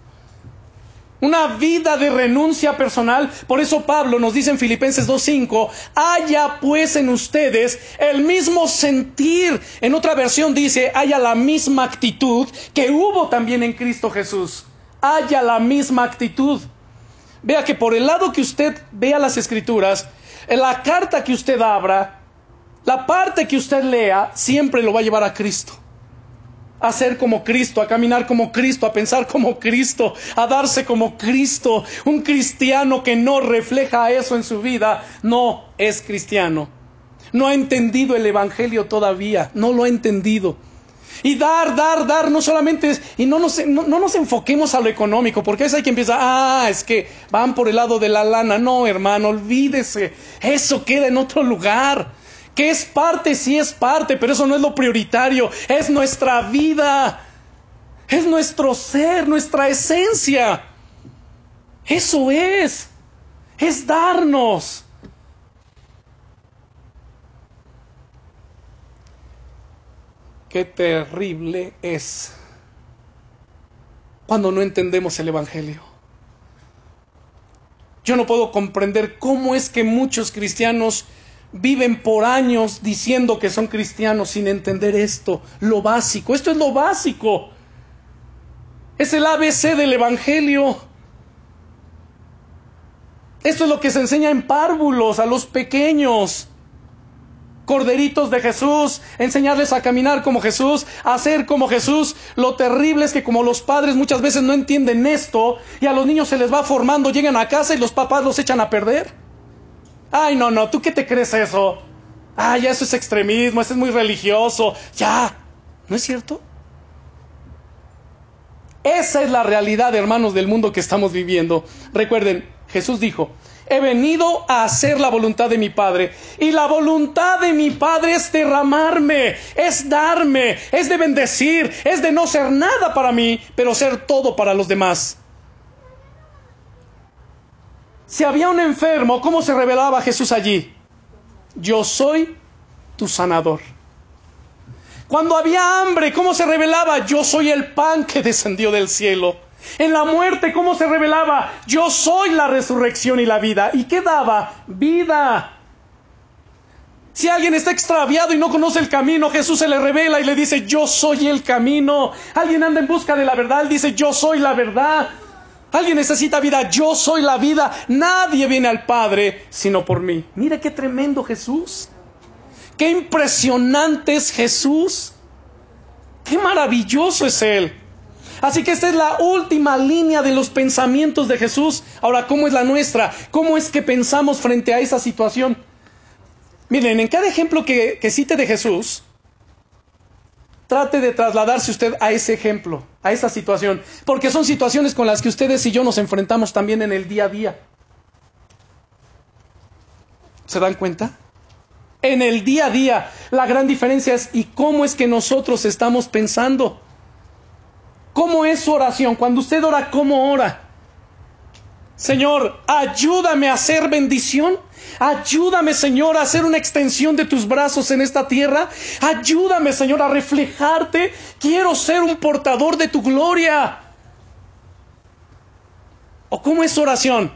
Una vida de renuncia personal. Por eso Pablo nos dice en Filipenses 2.5, haya pues en ustedes el mismo sentir. En otra versión dice, haya la misma actitud que hubo también en Cristo Jesús haya la misma actitud. Vea que por el lado que usted vea las escrituras, en la carta que usted abra, la parte que usted lea, siempre lo va a llevar a Cristo. A ser como Cristo, a caminar como Cristo, a pensar como Cristo, a darse como Cristo. Un cristiano que no refleja eso en su vida no es cristiano. No ha entendido el Evangelio todavía, no lo ha entendido. Y dar, dar, dar, no solamente es, y no nos, no, nos enfoquemos a lo económico, porque es hay que empieza, ah, es que van por el lado de la lana. No, hermano, olvídese, eso queda en otro lugar. Que es parte, sí es parte, pero eso no es lo prioritario, es nuestra vida, es nuestro ser, nuestra esencia. Eso es, es darnos. Qué terrible es cuando no entendemos el Evangelio. Yo no puedo comprender cómo es que muchos cristianos viven por años diciendo que son cristianos sin entender esto, lo básico. Esto es lo básico. Es el ABC del Evangelio. Esto es lo que se enseña en párvulos a los pequeños corderitos de Jesús, enseñarles a caminar como Jesús, a ser como Jesús. Lo terrible es que como los padres muchas veces no entienden esto y a los niños se les va formando, llegan a casa y los papás los echan a perder. Ay, no, no, ¿tú qué te crees eso? Ay, ya eso es extremismo, eso es muy religioso. Ya, ¿no es cierto? Esa es la realidad, hermanos, del mundo que estamos viviendo. Recuerden, Jesús dijo, He venido a hacer la voluntad de mi Padre. Y la voluntad de mi Padre es derramarme, es darme, es de bendecir, es de no ser nada para mí, pero ser todo para los demás. Si había un enfermo, ¿cómo se revelaba Jesús allí? Yo soy tu sanador. Cuando había hambre, ¿cómo se revelaba? Yo soy el pan que descendió del cielo. En la muerte, ¿cómo se revelaba? Yo soy la resurrección y la vida. ¿Y qué daba? Vida. Si alguien está extraviado y no conoce el camino, Jesús se le revela y le dice, yo soy el camino. Alguien anda en busca de la verdad, él dice, yo soy la verdad. Alguien necesita vida, yo soy la vida. Nadie viene al Padre sino por mí. Mira qué tremendo Jesús. Qué impresionante es Jesús. Qué maravilloso es Él. Así que esta es la última línea de los pensamientos de Jesús. Ahora, ¿cómo es la nuestra? ¿Cómo es que pensamos frente a esa situación? Miren, en cada ejemplo que, cite de Jesús, trate de trasladarse usted a ese ejemplo, a esa situación, porque son situaciones con las que ustedes y yo nos enfrentamos también en el día a día. ¿Se dan cuenta? En el día a día, la gran diferencia es y cómo es que nosotros estamos pensando. ¿Cómo es su oración? Cuando usted ora, ¿cómo ora? Señor, ayúdame a hacer bendición. Ayúdame, Señor, a hacer una extensión de tus brazos en esta tierra. Ayúdame, Señor, a reflejarte. Quiero ser un portador de tu gloria. ¿O cómo es oración?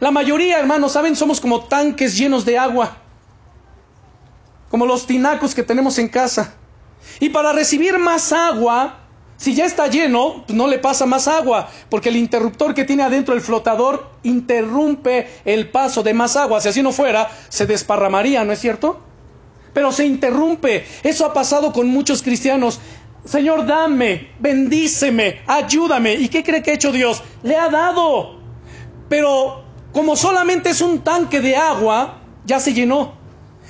La mayoría, hermanos, saben, somos como tanques llenos de agua. Como los tinacos que tenemos en casa. Y para recibir más agua, si ya está lleno, pues no le pasa más agua, porque el interruptor que tiene adentro el flotador interrumpe el paso de más agua. Si así no fuera, se desparramaría, ¿no es cierto? Pero se interrumpe. Eso ha pasado con muchos cristianos. Señor, dame, bendíceme, ayúdame. ¿Y qué cree que ha hecho Dios? Le ha dado. Pero como solamente es un tanque de agua, ya se llenó.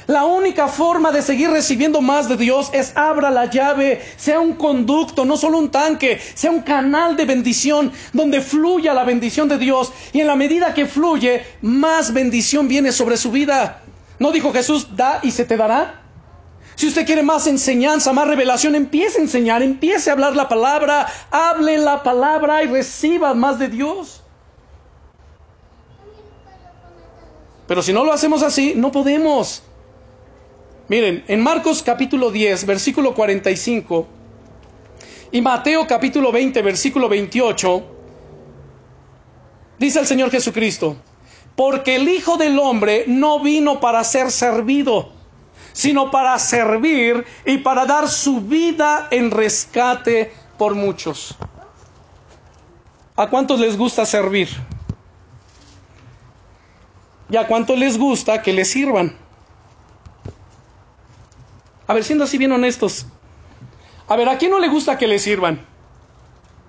La única forma de seguir recibiendo más de Dios es abra la llave, sea un conducto, no solo un tanque, sea un canal de bendición donde fluya la bendición de Dios y en la medida que fluye, más bendición viene sobre su vida. ¿No dijo Jesús, da y se te dará? Si usted quiere más enseñanza, más revelación, empiece a enseñar, empiece a hablar la palabra, hable la palabra y reciba más de Dios. Pero si no lo hacemos así, no podemos. Miren, en Marcos capítulo 10, versículo 45, y Mateo capítulo 20, versículo 28, dice el Señor Jesucristo, porque el Hijo del Hombre no vino para ser servido, sino para servir y para dar su vida en rescate por muchos. ¿A cuántos les gusta servir? ¿Y a cuántos les gusta que les sirvan? A ver, siendo así bien honestos. A ver, ¿a quién no le gusta que le sirvan?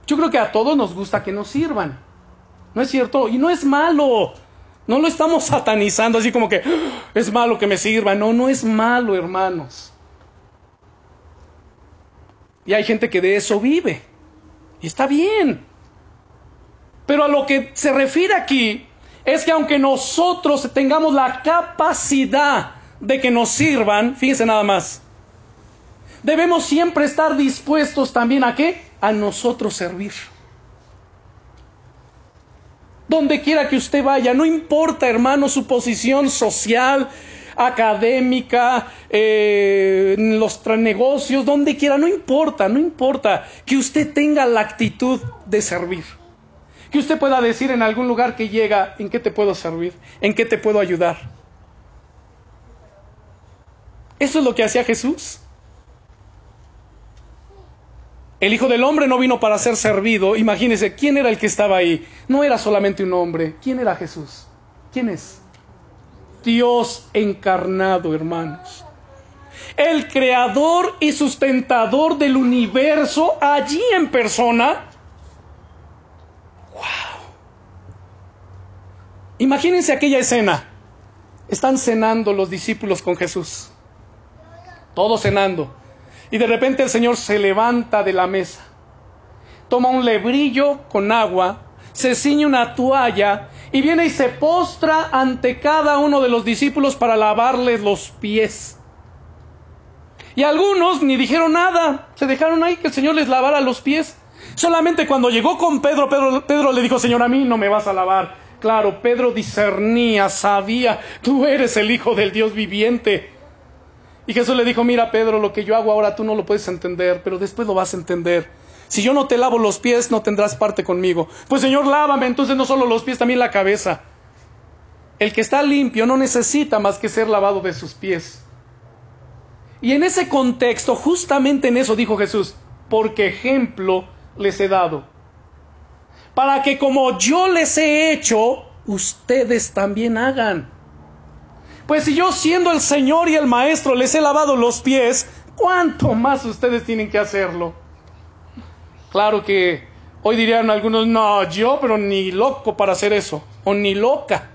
Yo creo que a todos nos gusta que nos sirvan. ¿No es cierto? Y no es malo. No lo estamos satanizando así como que ah, es malo que me sirvan. No, no es malo, hermanos. Y hay gente que de eso vive. Y está bien. Pero a lo que se refiere aquí es que aunque nosotros tengamos la capacidad de que nos sirvan, fíjense nada más, debemos siempre estar dispuestos también a qué? A nosotros servir. Donde quiera que usted vaya, no importa, hermano, su posición social, académica, eh, los negocios, donde quiera, no importa, no importa que usted tenga la actitud de servir. Que usted pueda decir en algún lugar que llega, ¿en qué te puedo servir? ¿En qué te puedo ayudar? Eso es lo que hacía Jesús. El Hijo del Hombre no vino para ser servido. Imagínense, ¿quién era el que estaba ahí? No era solamente un hombre. ¿Quién era Jesús? ¿Quién es? Dios encarnado, hermanos. El creador y sustentador del universo allí en persona. ¡Wow! Imagínense aquella escena. Están cenando los discípulos con Jesús. Todos cenando. Y de repente el Señor se levanta de la mesa, toma un lebrillo con agua, se ciñe una toalla y viene y se postra ante cada uno de los discípulos para lavarles los pies. Y algunos ni dijeron nada, se dejaron ahí que el Señor les lavara los pies. Solamente cuando llegó con Pedro, Pedro, Pedro le dijo, Señor, a mí no me vas a lavar. Claro, Pedro discernía, sabía, tú eres el Hijo del Dios viviente. Y Jesús le dijo, mira Pedro, lo que yo hago ahora tú no lo puedes entender, pero después lo vas a entender. Si yo no te lavo los pies, no tendrás parte conmigo. Pues Señor, lávame, entonces no solo los pies, también la cabeza. El que está limpio no necesita más que ser lavado de sus pies. Y en ese contexto, justamente en eso dijo Jesús, porque ejemplo les he dado. Para que como yo les he hecho, ustedes también hagan. Pues si yo siendo el Señor y el Maestro les he lavado los pies, ¿cuánto más ustedes tienen que hacerlo? Claro que hoy dirían algunos, no, yo, pero ni loco para hacer eso, o ni loca.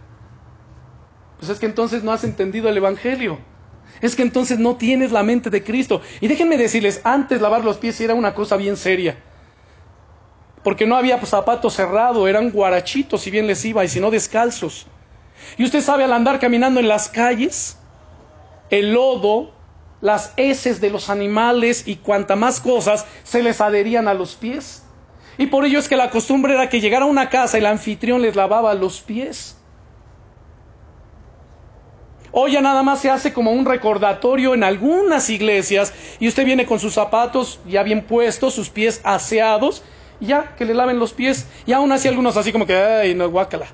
Pues es que entonces no has entendido el Evangelio. Es que entonces no tienes la mente de Cristo. Y déjenme decirles, antes lavar los pies era una cosa bien seria. Porque no había zapatos cerrados, eran guarachitos si bien les iba, y si no descalzos. Y usted sabe al andar caminando en las calles, el lodo, las heces de los animales y cuanta más cosas se les adherían a los pies. Y por ello es que la costumbre era que llegara a una casa y el anfitrión les lavaba los pies. Hoy ya nada más se hace como un recordatorio en algunas iglesias y usted viene con sus zapatos ya bien puestos, sus pies aseados, y ya que le laven los pies. Y aún así algunos así como que, ay, no, guácala.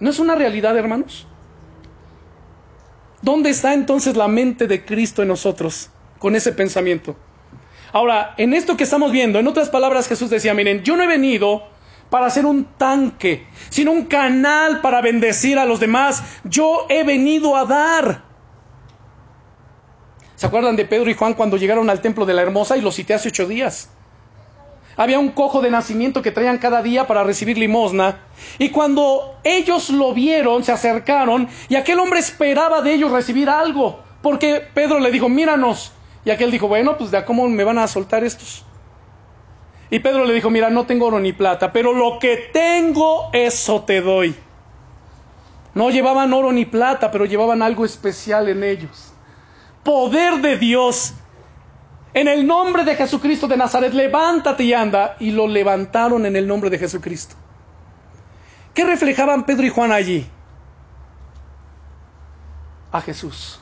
¿No es una realidad, hermanos? ¿Dónde está entonces la mente de Cristo en nosotros con ese pensamiento? Ahora, en esto que estamos viendo, en otras palabras Jesús decía, miren, yo no he venido para ser un tanque, sino un canal para bendecir a los demás. Yo he venido a dar. ¿Se acuerdan de Pedro y Juan cuando llegaron al templo de la Hermosa y lo cité hace ocho días? Había un cojo de nacimiento que traían cada día para recibir limosna. Y cuando ellos lo vieron, se acercaron y aquel hombre esperaba de ellos recibir algo. Porque Pedro le dijo, míranos. Y aquel dijo, bueno, pues de cómo me van a soltar estos. Y Pedro le dijo, mira, no tengo oro ni plata, pero lo que tengo, eso te doy. No llevaban oro ni plata, pero llevaban algo especial en ellos. Poder de Dios. En el nombre de Jesucristo de Nazaret, levántate y anda. Y lo levantaron en el nombre de Jesucristo. ¿Qué reflejaban Pedro y Juan allí? A Jesús.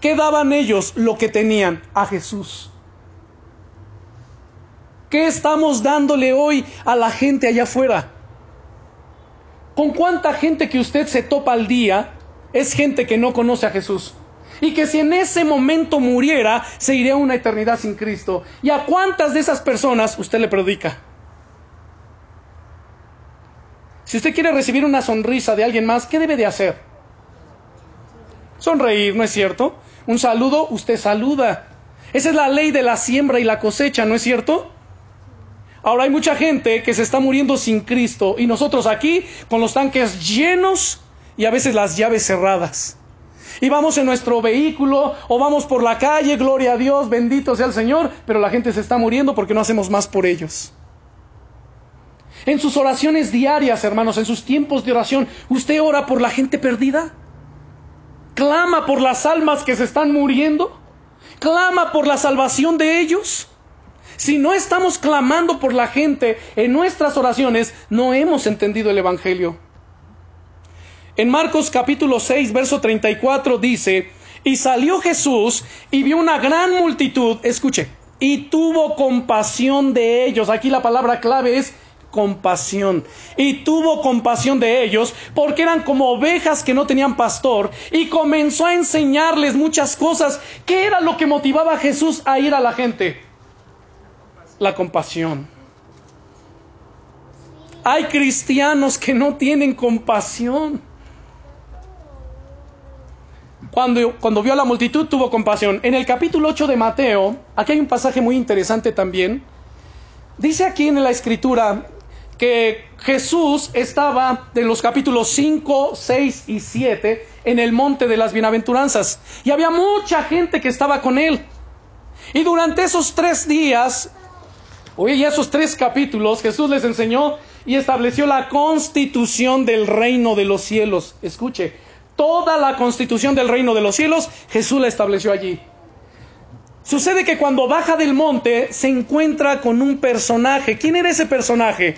¿Qué daban ellos lo que tenían? A Jesús. ¿Qué estamos dándole hoy a la gente allá afuera? ¿Con cuánta gente que usted se topa al día es gente que no conoce a Jesús? Y que si en ese momento muriera, se iría una eternidad sin Cristo. ¿Y a cuántas de esas personas usted le predica? Si usted quiere recibir una sonrisa de alguien más, ¿qué debe de hacer? Sonreír, ¿no es cierto? Un saludo, usted saluda. Esa es la ley de la siembra y la cosecha, ¿no es cierto? Ahora hay mucha gente que se está muriendo sin Cristo y nosotros aquí con los tanques llenos y a veces las llaves cerradas. Y vamos en nuestro vehículo o vamos por la calle, gloria a Dios, bendito sea el Señor, pero la gente se está muriendo porque no hacemos más por ellos. En sus oraciones diarias, hermanos, en sus tiempos de oración, ¿usted ora por la gente perdida? clama por las almas que se están muriendo, clama por la salvación de ellos. Si no estamos clamando por la gente en nuestras oraciones, no hemos entendido el Evangelio. En Marcos capítulo 6, verso 34 dice, y salió Jesús y vio una gran multitud, escuche, y tuvo compasión de ellos. Aquí la palabra clave es compasión. Y tuvo compasión de ellos porque eran como ovejas que no tenían pastor y comenzó a enseñarles muchas cosas. ¿Qué era lo que motivaba a Jesús a ir a la gente? La compasión. Hay cristianos que no tienen compasión. Cuando, cuando, vio a la multitud tuvo compasión. En el capítulo 8 de Mateo, aquí hay un pasaje muy interesante también. Dice aquí en la escritura, que Jesús estaba en los capítulos 5, 6 y 7 en el monte de las bienaventuranzas. Y había mucha gente que estaba con él. Y durante esos tres días, oye, y esos tres capítulos, Jesús les enseñó y estableció la constitución del reino de los cielos. Escuche, toda la constitución del reino de los cielos, Jesús la estableció allí. Sucede que cuando baja del monte se encuentra con un personaje. ¿Quién era ese personaje?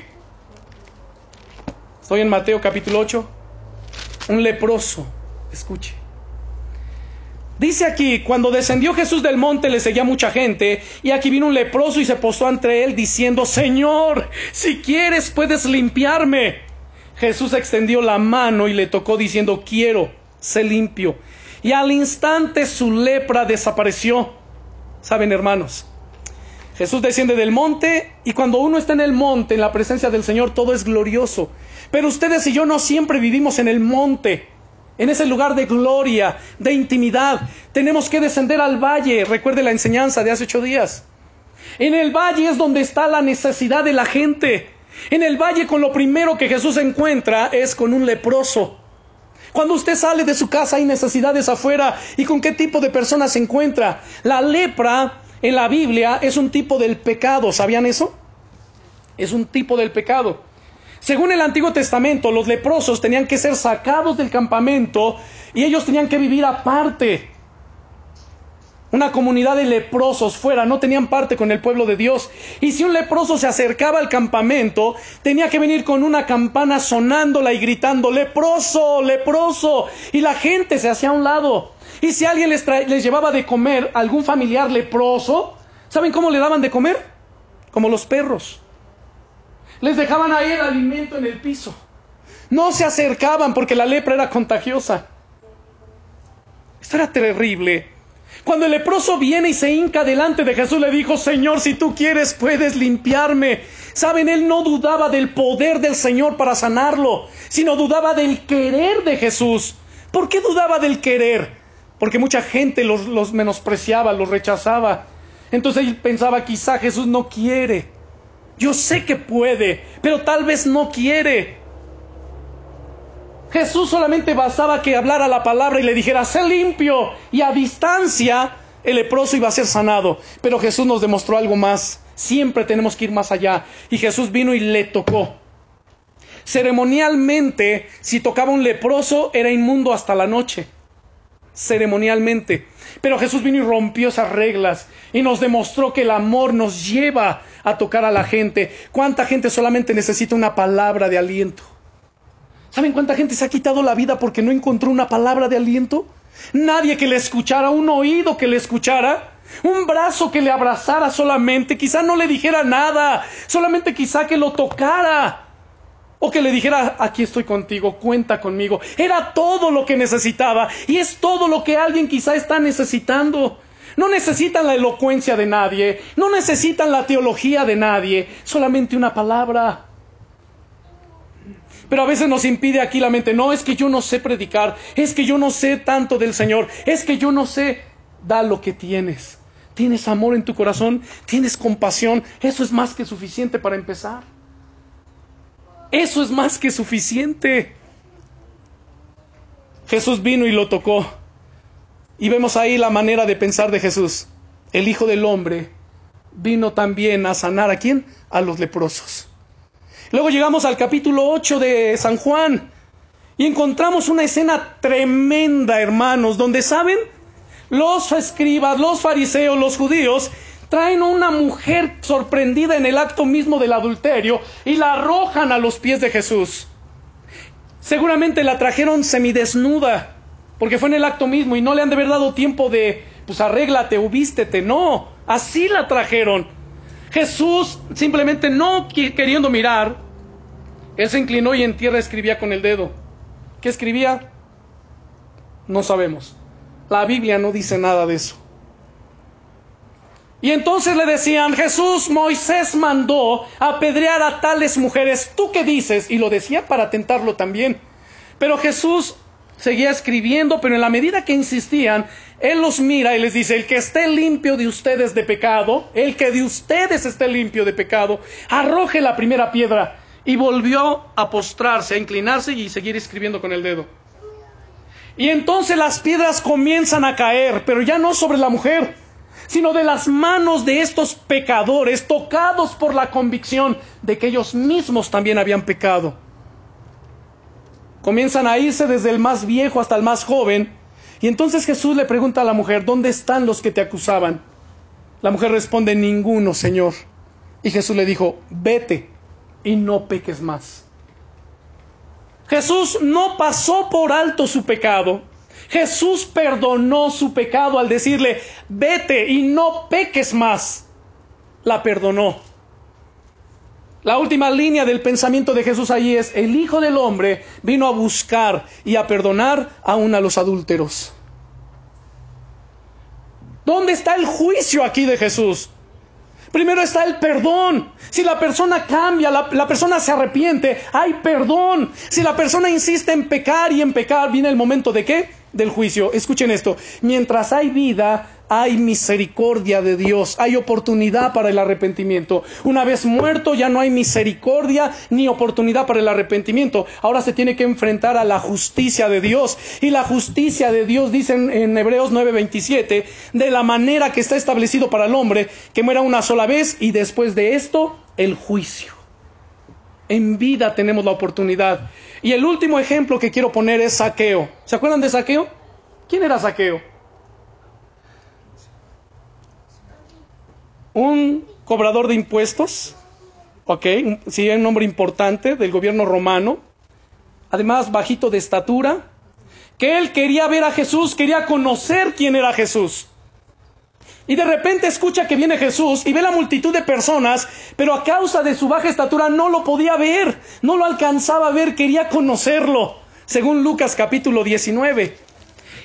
Estoy en Mateo capítulo 8. Un leproso. Escuche. Dice aquí, cuando descendió Jesús del monte le seguía mucha gente, y aquí vino un leproso y se postó ante él diciendo, Señor, si quieres puedes limpiarme. Jesús extendió la mano y le tocó diciendo, quiero, sé limpio. Y al instante su lepra desapareció. Saben, hermanos, Jesús desciende del monte y cuando uno está en el monte, en la presencia del Señor, todo es glorioso. Pero ustedes y yo no siempre vivimos en el monte, en ese lugar de gloria, de intimidad. Tenemos que descender al valle. Recuerde la enseñanza de hace ocho días. En el valle es donde está la necesidad de la gente. En el valle con lo primero que Jesús encuentra es con un leproso. Cuando usted sale de su casa hay necesidades afuera. ¿Y con qué tipo de personas se encuentra? La lepra en la Biblia es un tipo del pecado. ¿Sabían eso? Es un tipo del pecado. Según el Antiguo Testamento, los leprosos tenían que ser sacados del campamento y ellos tenían que vivir aparte. Una comunidad de leprosos fuera, no tenían parte con el pueblo de Dios. Y si un leproso se acercaba al campamento, tenía que venir con una campana sonándola y gritando, leproso, leproso. Y la gente se hacía a un lado. Y si alguien les, les llevaba de comer algún familiar leproso, ¿saben cómo le daban de comer? Como los perros. Les dejaban ahí el alimento en el piso. No se acercaban porque la lepra era contagiosa. Esto era terrible. Cuando el leproso viene y se hinca delante de Jesús, le dijo, Señor, si tú quieres, puedes limpiarme. Saben, él no dudaba del poder del Señor para sanarlo, sino dudaba del querer de Jesús. ¿Por qué dudaba del querer? Porque mucha gente los, los menospreciaba, los rechazaba. Entonces él pensaba, quizá Jesús no quiere. Yo sé que puede, pero tal vez no quiere. Jesús solamente bastaba que hablara la palabra y le dijera, sé limpio, y a distancia el leproso iba a ser sanado. Pero Jesús nos demostró algo más. Siempre tenemos que ir más allá. Y Jesús vino y le tocó. Ceremonialmente, si tocaba un leproso, era inmundo hasta la noche. Ceremonialmente. Pero Jesús vino y rompió esas reglas y nos demostró que el amor nos lleva a tocar a la gente. ¿Cuánta gente solamente necesita una palabra de aliento? ¿Saben cuánta gente se ha quitado la vida porque no encontró una palabra de aliento? Nadie que le escuchara, un oído que le escuchara, un brazo que le abrazara solamente, quizá no le dijera nada, solamente quizá que lo tocara. O que le dijera, aquí estoy contigo, cuenta conmigo. Era todo lo que necesitaba y es todo lo que alguien quizá está necesitando. No necesitan la elocuencia de nadie, no necesitan la teología de nadie, solamente una palabra. Pero a veces nos impide aquí la mente, no es que yo no sé predicar, es que yo no sé tanto del Señor, es que yo no sé, da lo que tienes. Tienes amor en tu corazón, tienes compasión, eso es más que suficiente para empezar. Eso es más que suficiente. Jesús vino y lo tocó. Y vemos ahí la manera de pensar de Jesús. El Hijo del Hombre vino también a sanar a quién? A los leprosos. Luego llegamos al capítulo 8 de San Juan y encontramos una escena tremenda, hermanos, donde saben, los escribas, los fariseos, los judíos traen a una mujer sorprendida en el acto mismo del adulterio y la arrojan a los pies de Jesús. Seguramente la trajeron semidesnuda, porque fue en el acto mismo y no le han de haber dado tiempo de, pues arréglate o no, así la trajeron. Jesús simplemente no queriendo mirar, él se inclinó y en tierra escribía con el dedo. ¿Qué escribía? No sabemos. La Biblia no dice nada de eso. Y entonces le decían, Jesús, Moisés mandó apedrear a tales mujeres. ¿Tú qué dices? Y lo decía para tentarlo también. Pero Jesús seguía escribiendo, pero en la medida que insistían, Él los mira y les dice, el que esté limpio de ustedes de pecado, el que de ustedes esté limpio de pecado, arroje la primera piedra. Y volvió a postrarse, a inclinarse y seguir escribiendo con el dedo. Y entonces las piedras comienzan a caer, pero ya no sobre la mujer, sino de las manos de estos pecadores, tocados por la convicción de que ellos mismos también habían pecado. Comienzan a irse desde el más viejo hasta el más joven, y entonces Jesús le pregunta a la mujer, ¿dónde están los que te acusaban? La mujer responde, ninguno, Señor. Y Jesús le dijo, vete y no peques más. Jesús no pasó por alto su pecado, Jesús perdonó su pecado al decirle, vete y no peques más. La perdonó. La última línea del pensamiento de Jesús allí es, el Hijo del Hombre vino a buscar y a perdonar aún a los adúlteros. ¿Dónde está el juicio aquí de Jesús? Primero está el perdón. Si la persona cambia, la, la, persona se arrepiente, hay perdón. Si la persona insiste en pecar y en pecar, viene el momento de qué? Del juicio. Escuchen esto, mientras hay vida, hay misericordia de Dios, hay oportunidad para el arrepentimiento. Una vez muerto ya no hay misericordia ni oportunidad para el arrepentimiento. Ahora se tiene que enfrentar a la justicia de Dios. Y la justicia de Dios, dicen en Hebreos 9:27, de la manera que está establecido para el hombre, que muera una sola vez y después de esto el juicio. En vida tenemos la oportunidad. Y el último ejemplo que quiero poner es saqueo. ¿Se acuerdan de saqueo? ¿Quién era saqueo? un cobrador de impuestos, ok, sí, un hombre importante del gobierno romano, además bajito de estatura, que él quería ver a Jesús, quería conocer quién era Jesús. Y de repente escucha que viene Jesús y ve la multitud de personas, pero a causa de su baja estatura no lo podía ver, no lo alcanzaba a ver, quería conocerlo, según Lucas capítulo 19.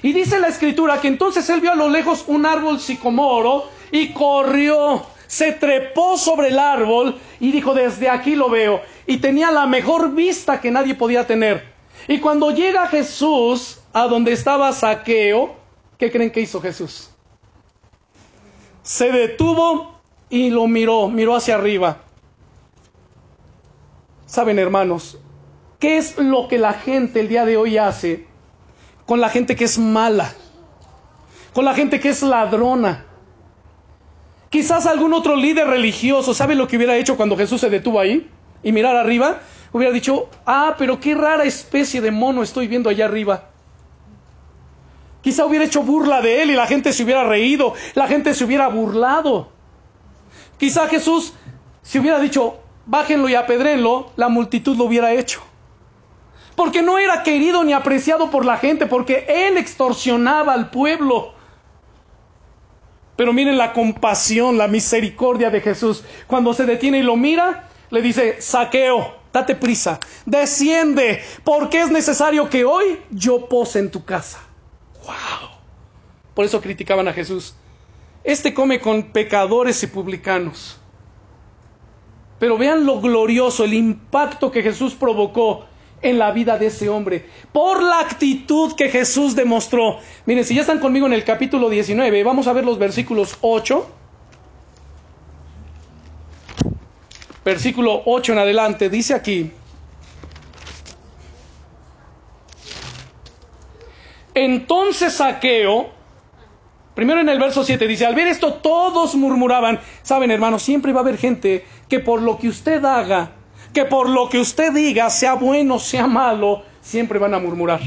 Y dice la escritura que entonces él vio a lo lejos un árbol sicomoro y corrió, se trepó sobre el árbol y dijo, desde aquí lo veo. Y tenía la mejor vista que nadie podía tener. Y cuando llega Jesús a donde estaba Saqueo, ¿qué creen que hizo Jesús? Se detuvo y lo miró, miró hacia arriba. Saben, hermanos, ¿qué es lo que la gente el día de hoy hace con la gente que es mala? Con la gente que es ladrona. Quizás algún otro líder religioso, ¿sabe lo que hubiera hecho cuando Jesús se detuvo ahí y mirar arriba? Hubiera dicho, ah, pero qué rara especie de mono estoy viendo allá arriba. Quizá hubiera hecho burla de él y la gente se hubiera reído, la gente se hubiera burlado. Quizá Jesús, si hubiera dicho, bájenlo y apedrenlo, la multitud lo hubiera hecho. Porque no era querido ni apreciado por la gente, porque él extorsionaba al pueblo. Pero miren la compasión, la misericordia de Jesús. Cuando se detiene y lo mira, le dice, saqueo, date prisa, desciende, porque es necesario que hoy yo pose en tu casa. ¡Wow! Por eso criticaban a Jesús. Este come con pecadores y publicanos. Pero vean lo glorioso, el impacto que Jesús provocó en la vida de ese hombre, por la actitud que Jesús demostró. Miren, si ya están conmigo en el capítulo 19, vamos a ver los versículos 8. Versículo 8 en adelante, dice aquí, Entonces Saqueo, primero en el verso 7 dice, al ver esto todos murmuraban, saben hermanos, siempre va a haber gente que por lo que usted haga, que por lo que usted diga, sea bueno, sea malo, siempre van a murmurar.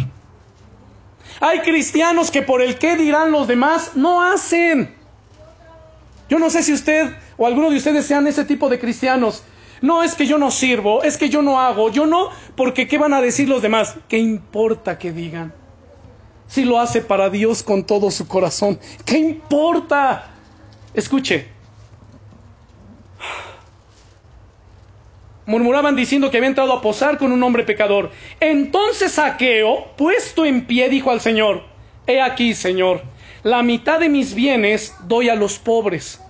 Hay cristianos que por el que dirán los demás no hacen. Yo no sé si usted o alguno de ustedes sean ese tipo de cristianos. No es que yo no sirvo, es que yo no hago, yo no, porque ¿qué van a decir los demás? ¿Qué importa que digan? Si lo hace para Dios con todo su corazón. ¿Qué importa? Escuche. Murmuraban diciendo que había entrado a posar con un hombre pecador. Entonces Saqueo, puesto en pie, dijo al Señor, He aquí, Señor, la mitad de mis bienes doy a los pobres.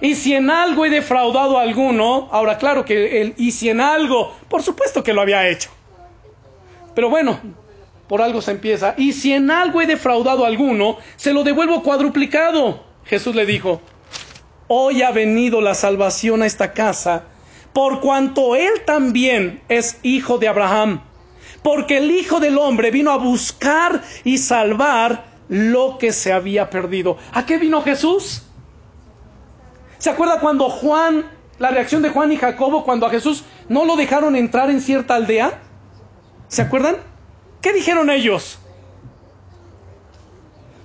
Y si en algo he defraudado a alguno, ahora claro que el y si en algo, por supuesto que lo había hecho. Pero bueno, por algo se empieza. Y si en algo he defraudado a alguno, se lo devuelvo cuadruplicado. Jesús le dijo, hoy ha venido la salvación a esta casa, por cuanto él también es hijo de Abraham. Porque el Hijo del Hombre vino a buscar y salvar lo que se había perdido. ¿A qué vino Jesús? ¿Se acuerda cuando Juan, la reacción de Juan y Jacobo cuando a Jesús no lo dejaron entrar en cierta aldea? ¿Se acuerdan? ¿Qué dijeron ellos?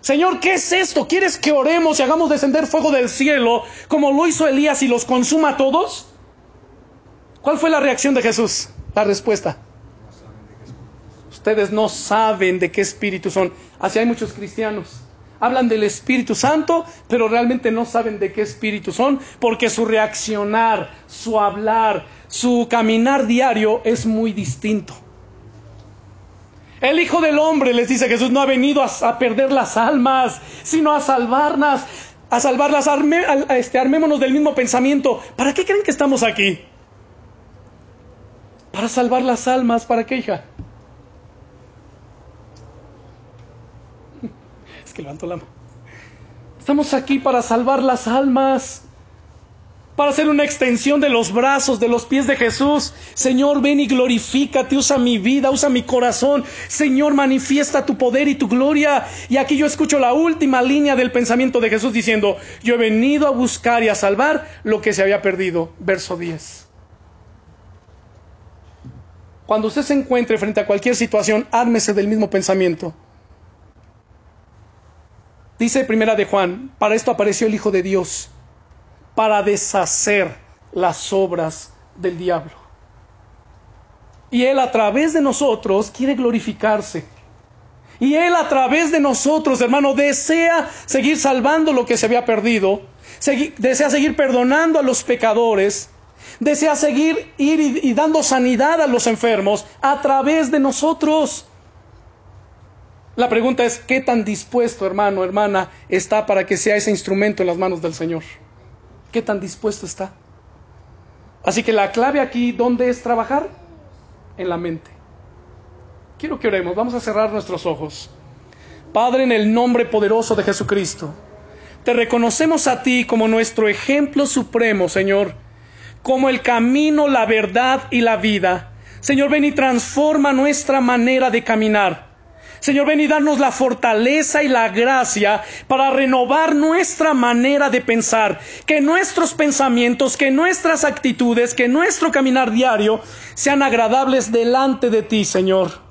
Señor, ¿qué es esto? ¿Quieres que oremos y hagamos descender fuego del cielo como lo hizo Elías y los consuma a todos? ¿Cuál fue la reacción de Jesús? La respuesta. Ustedes no saben de qué espíritu son. Así hay muchos cristianos. Hablan del Espíritu Santo, pero realmente no saben de qué espíritu son, porque su reaccionar, su hablar, su caminar diario es muy distinto. El Hijo del Hombre, les dice Jesús, no ha venido a, perder las almas, sino a salvarlas, a salvarlas. este, armémonos del mismo pensamiento. ¿Para qué creen que estamos aquí? Para salvar las almas. ¿Para qué, hija? Es que levanto la mano. Estamos aquí para salvar las almas para hacer una extensión de los brazos, de los pies de Jesús. Señor, ven y glorifícate, usa mi vida, usa mi corazón. Señor, manifiesta tu poder y tu gloria. Y aquí yo escucho la última línea del pensamiento de Jesús diciendo, yo he venido a buscar y a salvar lo que se había perdido. Verso 10. Cuando usted se encuentre frente a cualquier situación, ármese del mismo pensamiento. Dice primera de Juan, para esto apareció el Hijo de Dios para deshacer las obras del diablo. Y Él a través de nosotros quiere glorificarse. Y Él a través de nosotros, hermano, desea seguir salvando lo que se había perdido, desea seguir perdonando a los pecadores, desea seguir ir y, dando sanidad a los enfermos a través de nosotros. La pregunta es, ¿qué tan dispuesto, hermano, hermana, está para que sea ese instrumento en las manos del Señor? ¿Qué tan dispuesto está? Así que la clave aquí, ¿dónde es trabajar? En la mente. Quiero que oremos, vamos a cerrar nuestros ojos. Padre, en el nombre poderoso de Jesucristo, te reconocemos a ti como nuestro ejemplo supremo, Señor, como el camino, la verdad y la vida. Señor, ven y transforma nuestra manera de caminar. Señor, ven y darnos la fortaleza y la gracia para renovar nuestra manera de pensar, que nuestros pensamientos, que nuestras actitudes, que nuestro caminar diario sean agradables delante de ti, Señor.